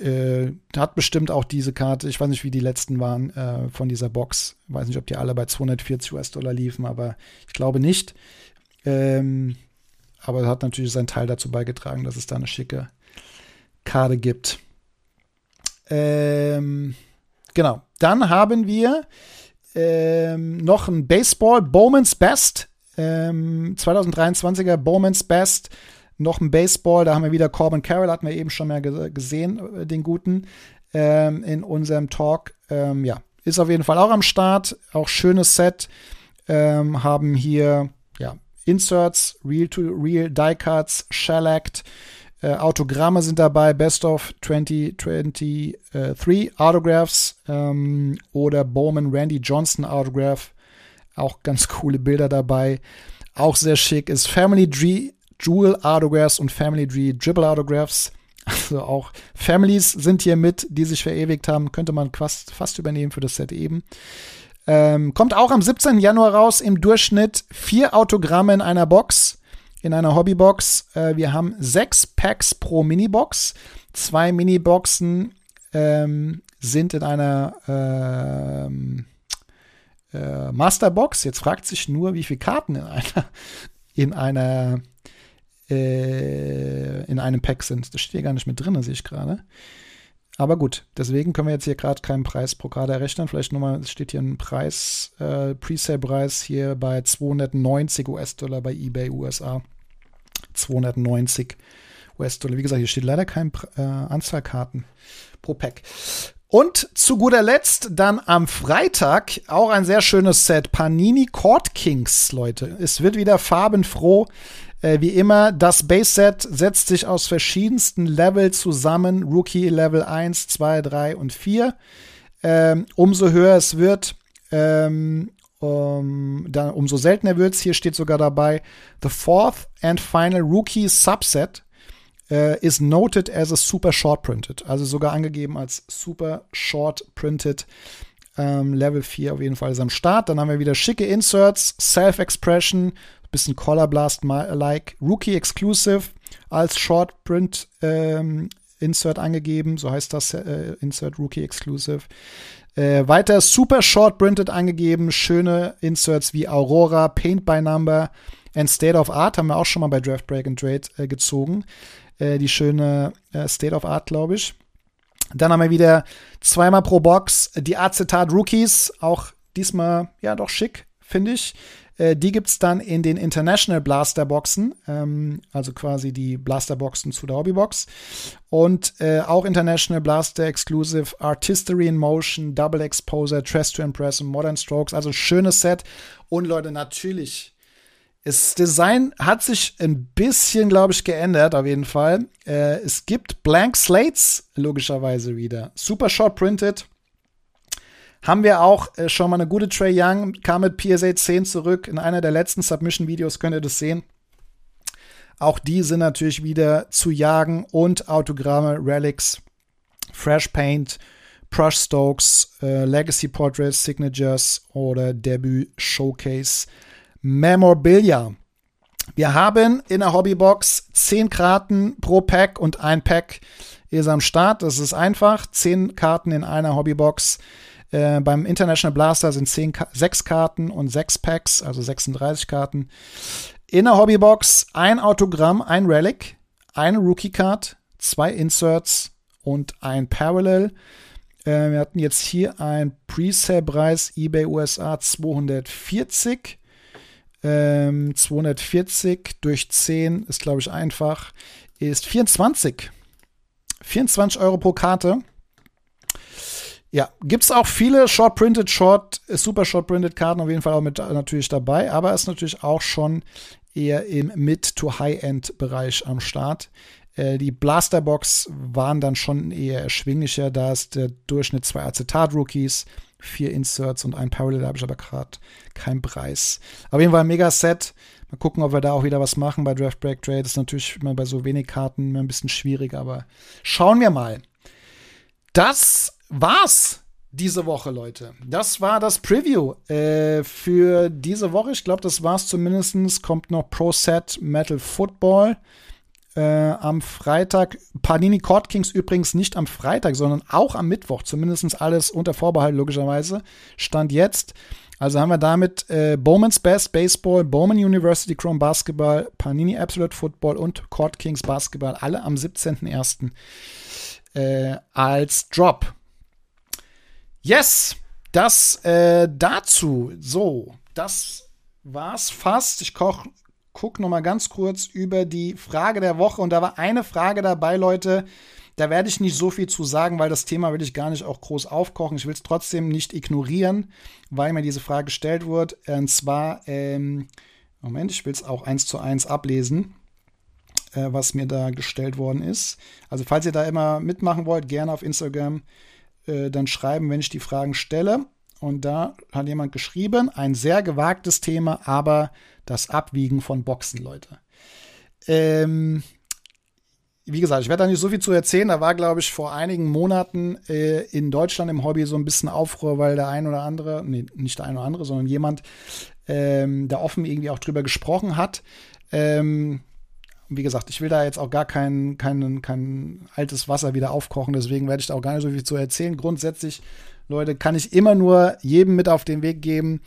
äh, hat bestimmt auch diese Karte, ich weiß nicht, wie die letzten waren äh, von dieser Box. Ich weiß nicht, ob die alle bei 240 US-Dollar liefen, aber ich glaube nicht. Ähm, aber hat natürlich seinen Teil dazu beigetragen, dass es da eine schicke Karte gibt. Ähm, genau. Dann haben wir ähm, noch ein Baseball, Bowman's Best. Ähm, 2023er Bowman's Best noch ein Baseball, da haben wir wieder Corbin Carroll, hatten wir eben schon mal gesehen, äh, den guten ähm, in unserem Talk. Ähm, ja, ist auf jeden Fall auch am Start, auch schönes Set. Ähm, haben hier ja Inserts, Real-to-Real, Die-Cuts, Shellacked, äh, Autogramme sind dabei, Best of 2023 Autographs ähm, oder Bowman Randy Johnson Autograph. Auch ganz coole Bilder dabei. Auch sehr schick ist Family Tree Jewel Autographs und Family Tree Dribble Autographs. Also auch Families sind hier mit, die sich verewigt haben. Könnte man fast, fast übernehmen für das Set eben. Ähm, kommt auch am 17. Januar raus. Im Durchschnitt vier Autogramme in einer Box, in einer Hobbybox. Äh, wir haben sechs Packs pro Minibox. Zwei Miniboxen ähm, sind in einer ähm, äh, Masterbox. Jetzt fragt sich nur, wie viele Karten in einer, in einer äh, in einem Pack sind. Das steht gar nicht mit drin, sehe ich gerade. Aber gut, deswegen können wir jetzt hier gerade keinen Preis pro Karte errechnen. Vielleicht nochmal, es steht hier ein Preis, äh, Presale-Preis hier bei 290 US-Dollar bei eBay USA. 290 US-Dollar. Wie gesagt, hier steht leider kein äh, Anzahl Karten pro Pack. Und zu guter Letzt dann am Freitag auch ein sehr schönes Set. Panini Court Kings, Leute. Es wird wieder farbenfroh. Äh, wie immer, das Base-Set setzt sich aus verschiedensten Level zusammen. Rookie Level 1, 2, 3 und 4. Ähm, umso höher es wird, ähm, um, dann, umso seltener wird es. Hier steht sogar dabei, the fourth and final Rookie Subset äh, is noted as a super short printed. Also sogar angegeben als super short printed. Ähm, Level 4 auf jeden Fall ist am Start. Dann haben wir wieder schicke Inserts, Self-Expression, bisschen Color Blast-like, Rookie Exclusive als Short Print ähm, Insert angegeben, so heißt das äh, Insert Rookie Exclusive. Äh, weiter Super Short Printed angegeben, schöne Inserts wie Aurora, Paint by Number and State of Art haben wir auch schon mal bei Draft Break and Trade äh, gezogen. Äh, die schöne äh, State of Art, glaube ich. Dann haben wir wieder zweimal pro Box die Acetat Rookies, auch diesmal ja doch schick, finde ich. Äh, die gibt's dann in den International Blaster Boxen, ähm, also quasi die Blaster Boxen zu der Hobbybox. Und äh, auch International Blaster Exclusive Artistry in Motion, Double Exposure, Tress to Impress und Modern Strokes. Also schönes Set. Und Leute, natürlich das Design hat sich ein bisschen, glaube ich, geändert, auf jeden Fall. Äh, es gibt Blank Slates, logischerweise wieder. Super Short Printed. Haben wir auch äh, schon mal eine gute Trey Young, kam mit PSA 10 zurück. In einer der letzten Submission-Videos könnt ihr das sehen. Auch die sind natürlich wieder zu jagen und Autogramme, Relics, Fresh Paint, Brush Stokes, äh, Legacy Portraits, Signatures oder Debut Showcase Memorabilia. Wir haben in der Hobbybox 10 Karten pro Pack und ein Pack ist am Start. Das ist einfach. 10 Karten in einer Hobbybox. Äh, beim International Blaster sind 10, 6 Karten und 6 Packs, also 36 Karten. In der Hobbybox ein Autogramm, ein Relic, eine Rookie-Card, zwei Inserts und ein Parallel. Äh, wir hatten jetzt hier ein Presale-Preis eBay USA 240. Ähm, 240 durch 10 ist, glaube ich, einfach. Ist 24. 24 Euro pro Karte. Ja, gibt es auch viele Short-Printed, Short, Super Short-Printed Karten auf jeden Fall auch mit natürlich dabei, aber ist natürlich auch schon eher im Mid-to-High-End-Bereich am Start. Äh, die Blasterbox waren dann schon eher erschwinglicher, da ist der Durchschnitt zwei Acetat-Rookies, vier Inserts und ein Parallel, da habe ich aber gerade keinen Preis. Auf jeden Fall ein Mega-Set. Mal gucken, ob wir da auch wieder was machen bei Draft Break Trade. Das ist natürlich immer bei so wenig Karten immer ein bisschen schwierig, aber schauen wir mal. Das war's diese Woche, Leute. Das war das Preview äh, für diese Woche. Ich glaube, das war's zumindest. Kommt noch Pro Set Metal Football äh, am Freitag. Panini Court Kings übrigens nicht am Freitag, sondern auch am Mittwoch. Zumindest alles unter Vorbehalt, logischerweise. Stand jetzt. Also haben wir damit äh, Bowman's Best Baseball, Bowman University Chrome Basketball, Panini Absolute Football und Court Kings Basketball alle am 17.01. Äh, als Drop. Yes, das äh, dazu. So, das war's fast. Ich koch gucke noch mal ganz kurz über die Frage der Woche und da war eine Frage dabei, Leute. Da werde ich nicht so viel zu sagen, weil das Thema will ich gar nicht auch groß aufkochen. Ich will es trotzdem nicht ignorieren, weil mir diese Frage gestellt wurde. Und zwar, ähm, Moment, ich will es auch eins zu eins ablesen, äh, was mir da gestellt worden ist. Also falls ihr da immer mitmachen wollt, gerne auf Instagram äh, dann schreiben, wenn ich die Fragen stelle. Und da hat jemand geschrieben, ein sehr gewagtes Thema, aber das Abwiegen von Boxen, Leute. Ähm, wie gesagt, ich werde da nicht so viel zu erzählen. Da war, glaube ich, vor einigen Monaten äh, in Deutschland im Hobby so ein bisschen Aufruhr, weil der ein oder andere, nee, nicht der ein oder andere, sondern jemand ähm, da offen irgendwie auch drüber gesprochen hat. Ähm, wie gesagt, ich will da jetzt auch gar kein, kein, kein altes Wasser wieder aufkochen, deswegen werde ich da auch gar nicht so viel zu erzählen. Grundsätzlich, Leute, kann ich immer nur jedem mit auf den Weg geben,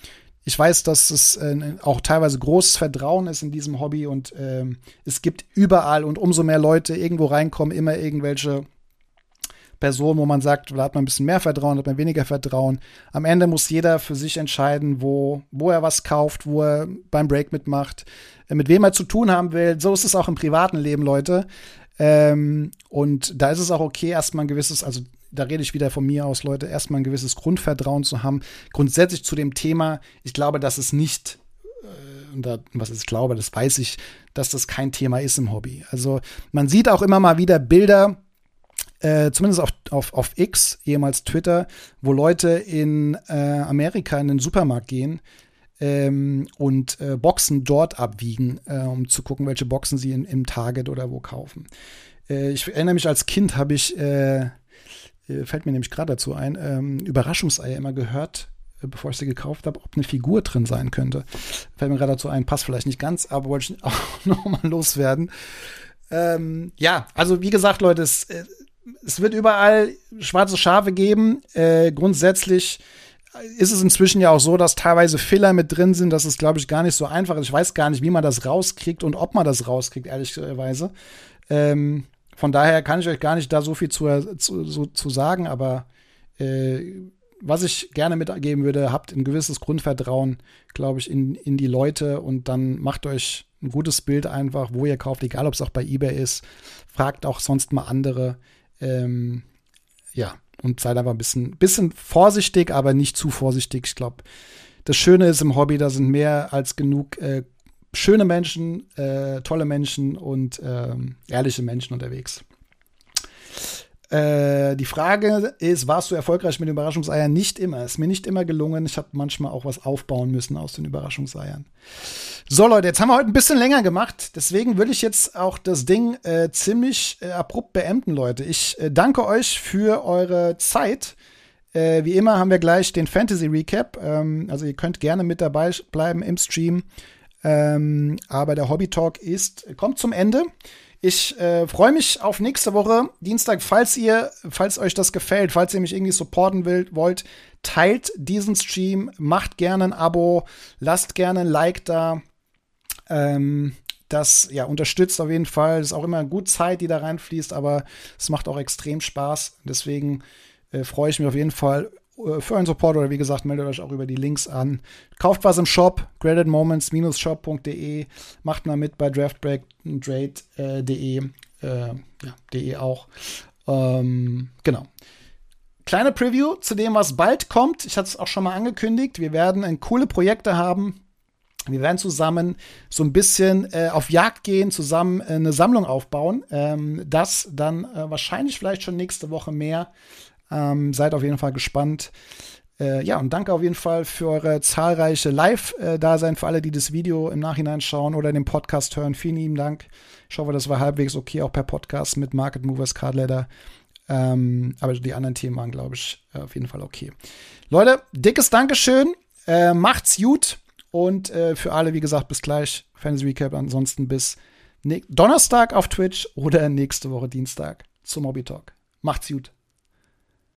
ich weiß, dass es äh, auch teilweise großes Vertrauen ist in diesem Hobby und äh, es gibt überall und umso mehr Leute irgendwo reinkommen, immer irgendwelche Personen, wo man sagt, da hat man ein bisschen mehr Vertrauen, hat man weniger Vertrauen. Am Ende muss jeder für sich entscheiden, wo, wo er was kauft, wo er beim Break mitmacht, äh, mit wem er zu tun haben will. So ist es auch im privaten Leben, Leute. Ähm, und da ist es auch okay, erstmal ein gewisses, also da rede ich wieder von mir aus, Leute, erstmal ein gewisses Grundvertrauen zu haben. Grundsätzlich zu dem Thema, ich glaube, dass es nicht, äh, und da, was ich glaube, das weiß ich, dass das kein Thema ist im Hobby. Also man sieht auch immer mal wieder Bilder, äh, zumindest auf, auf, auf X, ehemals Twitter, wo Leute in äh, Amerika in den Supermarkt gehen ähm, und äh, Boxen dort abwiegen, äh, um zu gucken, welche Boxen sie in, im Target oder wo kaufen. Äh, ich erinnere mich, als Kind habe ich äh, fällt mir nämlich gerade dazu ein, ähm, Überraschungseier immer gehört, bevor ich sie gekauft habe, ob eine Figur drin sein könnte. Fällt mir gerade dazu ein, passt vielleicht nicht ganz, aber wollte ich auch nochmal loswerden. Ähm, ja, also wie gesagt, Leute, es, es wird überall schwarze Schafe geben. Äh, grundsätzlich ist es inzwischen ja auch so, dass teilweise Filler mit drin sind. Das ist, glaube ich, gar nicht so einfach. Ich weiß gar nicht, wie man das rauskriegt und ob man das rauskriegt, ehrlicherweise. Ähm, von daher kann ich euch gar nicht da so viel zu, zu, zu sagen, aber äh, was ich gerne mitgeben würde, habt ein gewisses Grundvertrauen, glaube ich, in, in die Leute und dann macht euch ein gutes Bild einfach, wo ihr kauft, egal ob es auch bei eBay ist. Fragt auch sonst mal andere. Ähm, ja, und seid einfach ein bisschen, bisschen vorsichtig, aber nicht zu vorsichtig. Ich glaube, das Schöne ist im Hobby, da sind mehr als genug äh, schöne Menschen, äh, tolle Menschen und ähm, ehrliche Menschen unterwegs. Äh, die Frage ist, warst du erfolgreich mit den Überraschungseiern? Nicht immer. Ist mir nicht immer gelungen. Ich habe manchmal auch was aufbauen müssen aus den Überraschungseiern. So, Leute, jetzt haben wir heute ein bisschen länger gemacht. Deswegen will ich jetzt auch das Ding äh, ziemlich äh, abrupt beenden, Leute. Ich äh, danke euch für eure Zeit. Äh, wie immer haben wir gleich den Fantasy Recap. Ähm, also ihr könnt gerne mit dabei bleiben im Stream. Ähm, aber der Hobby Talk ist, kommt zum Ende. Ich äh, freue mich auf nächste Woche, Dienstag. Falls ihr, falls euch das gefällt, falls ihr mich irgendwie supporten wollt, wollt teilt diesen Stream, macht gerne ein Abo, lasst gerne ein Like da. Ähm, das ja, unterstützt auf jeden Fall. Es ist auch immer gut Zeit, die da reinfließt, aber es macht auch extrem Spaß. Deswegen äh, freue ich mich auf jeden Fall für einen Support oder wie gesagt, meldet euch auch über die Links an. Kauft was im Shop, gradedmoments-shop.de, macht mal mit bei draftbreak.trade.de, äh, ja, de auch. Ähm, genau. Kleine Preview zu dem, was bald kommt. Ich hatte es auch schon mal angekündigt. Wir werden ein coole Projekte haben. Wir werden zusammen so ein bisschen äh, auf Jagd gehen, zusammen äh, eine Sammlung aufbauen. Ähm, das dann äh, wahrscheinlich vielleicht schon nächste Woche mehr. Ähm, seid auf jeden Fall gespannt. Äh, ja, und danke auf jeden Fall für eure zahlreiche Live-Dasein, für alle, die das Video im Nachhinein schauen oder den Podcast hören. Vielen lieben Dank. Ich hoffe, das war halbwegs okay, auch per Podcast mit Market Movers Card Leather. Ähm, aber die anderen Themen waren, glaube ich, auf jeden Fall okay. Leute, dickes Dankeschön. Äh, macht's gut. Und äh, für alle, wie gesagt, bis gleich. Fantasy Recap. Ansonsten bis Donnerstag auf Twitch oder nächste Woche Dienstag zum Hobby Talk. Macht's gut.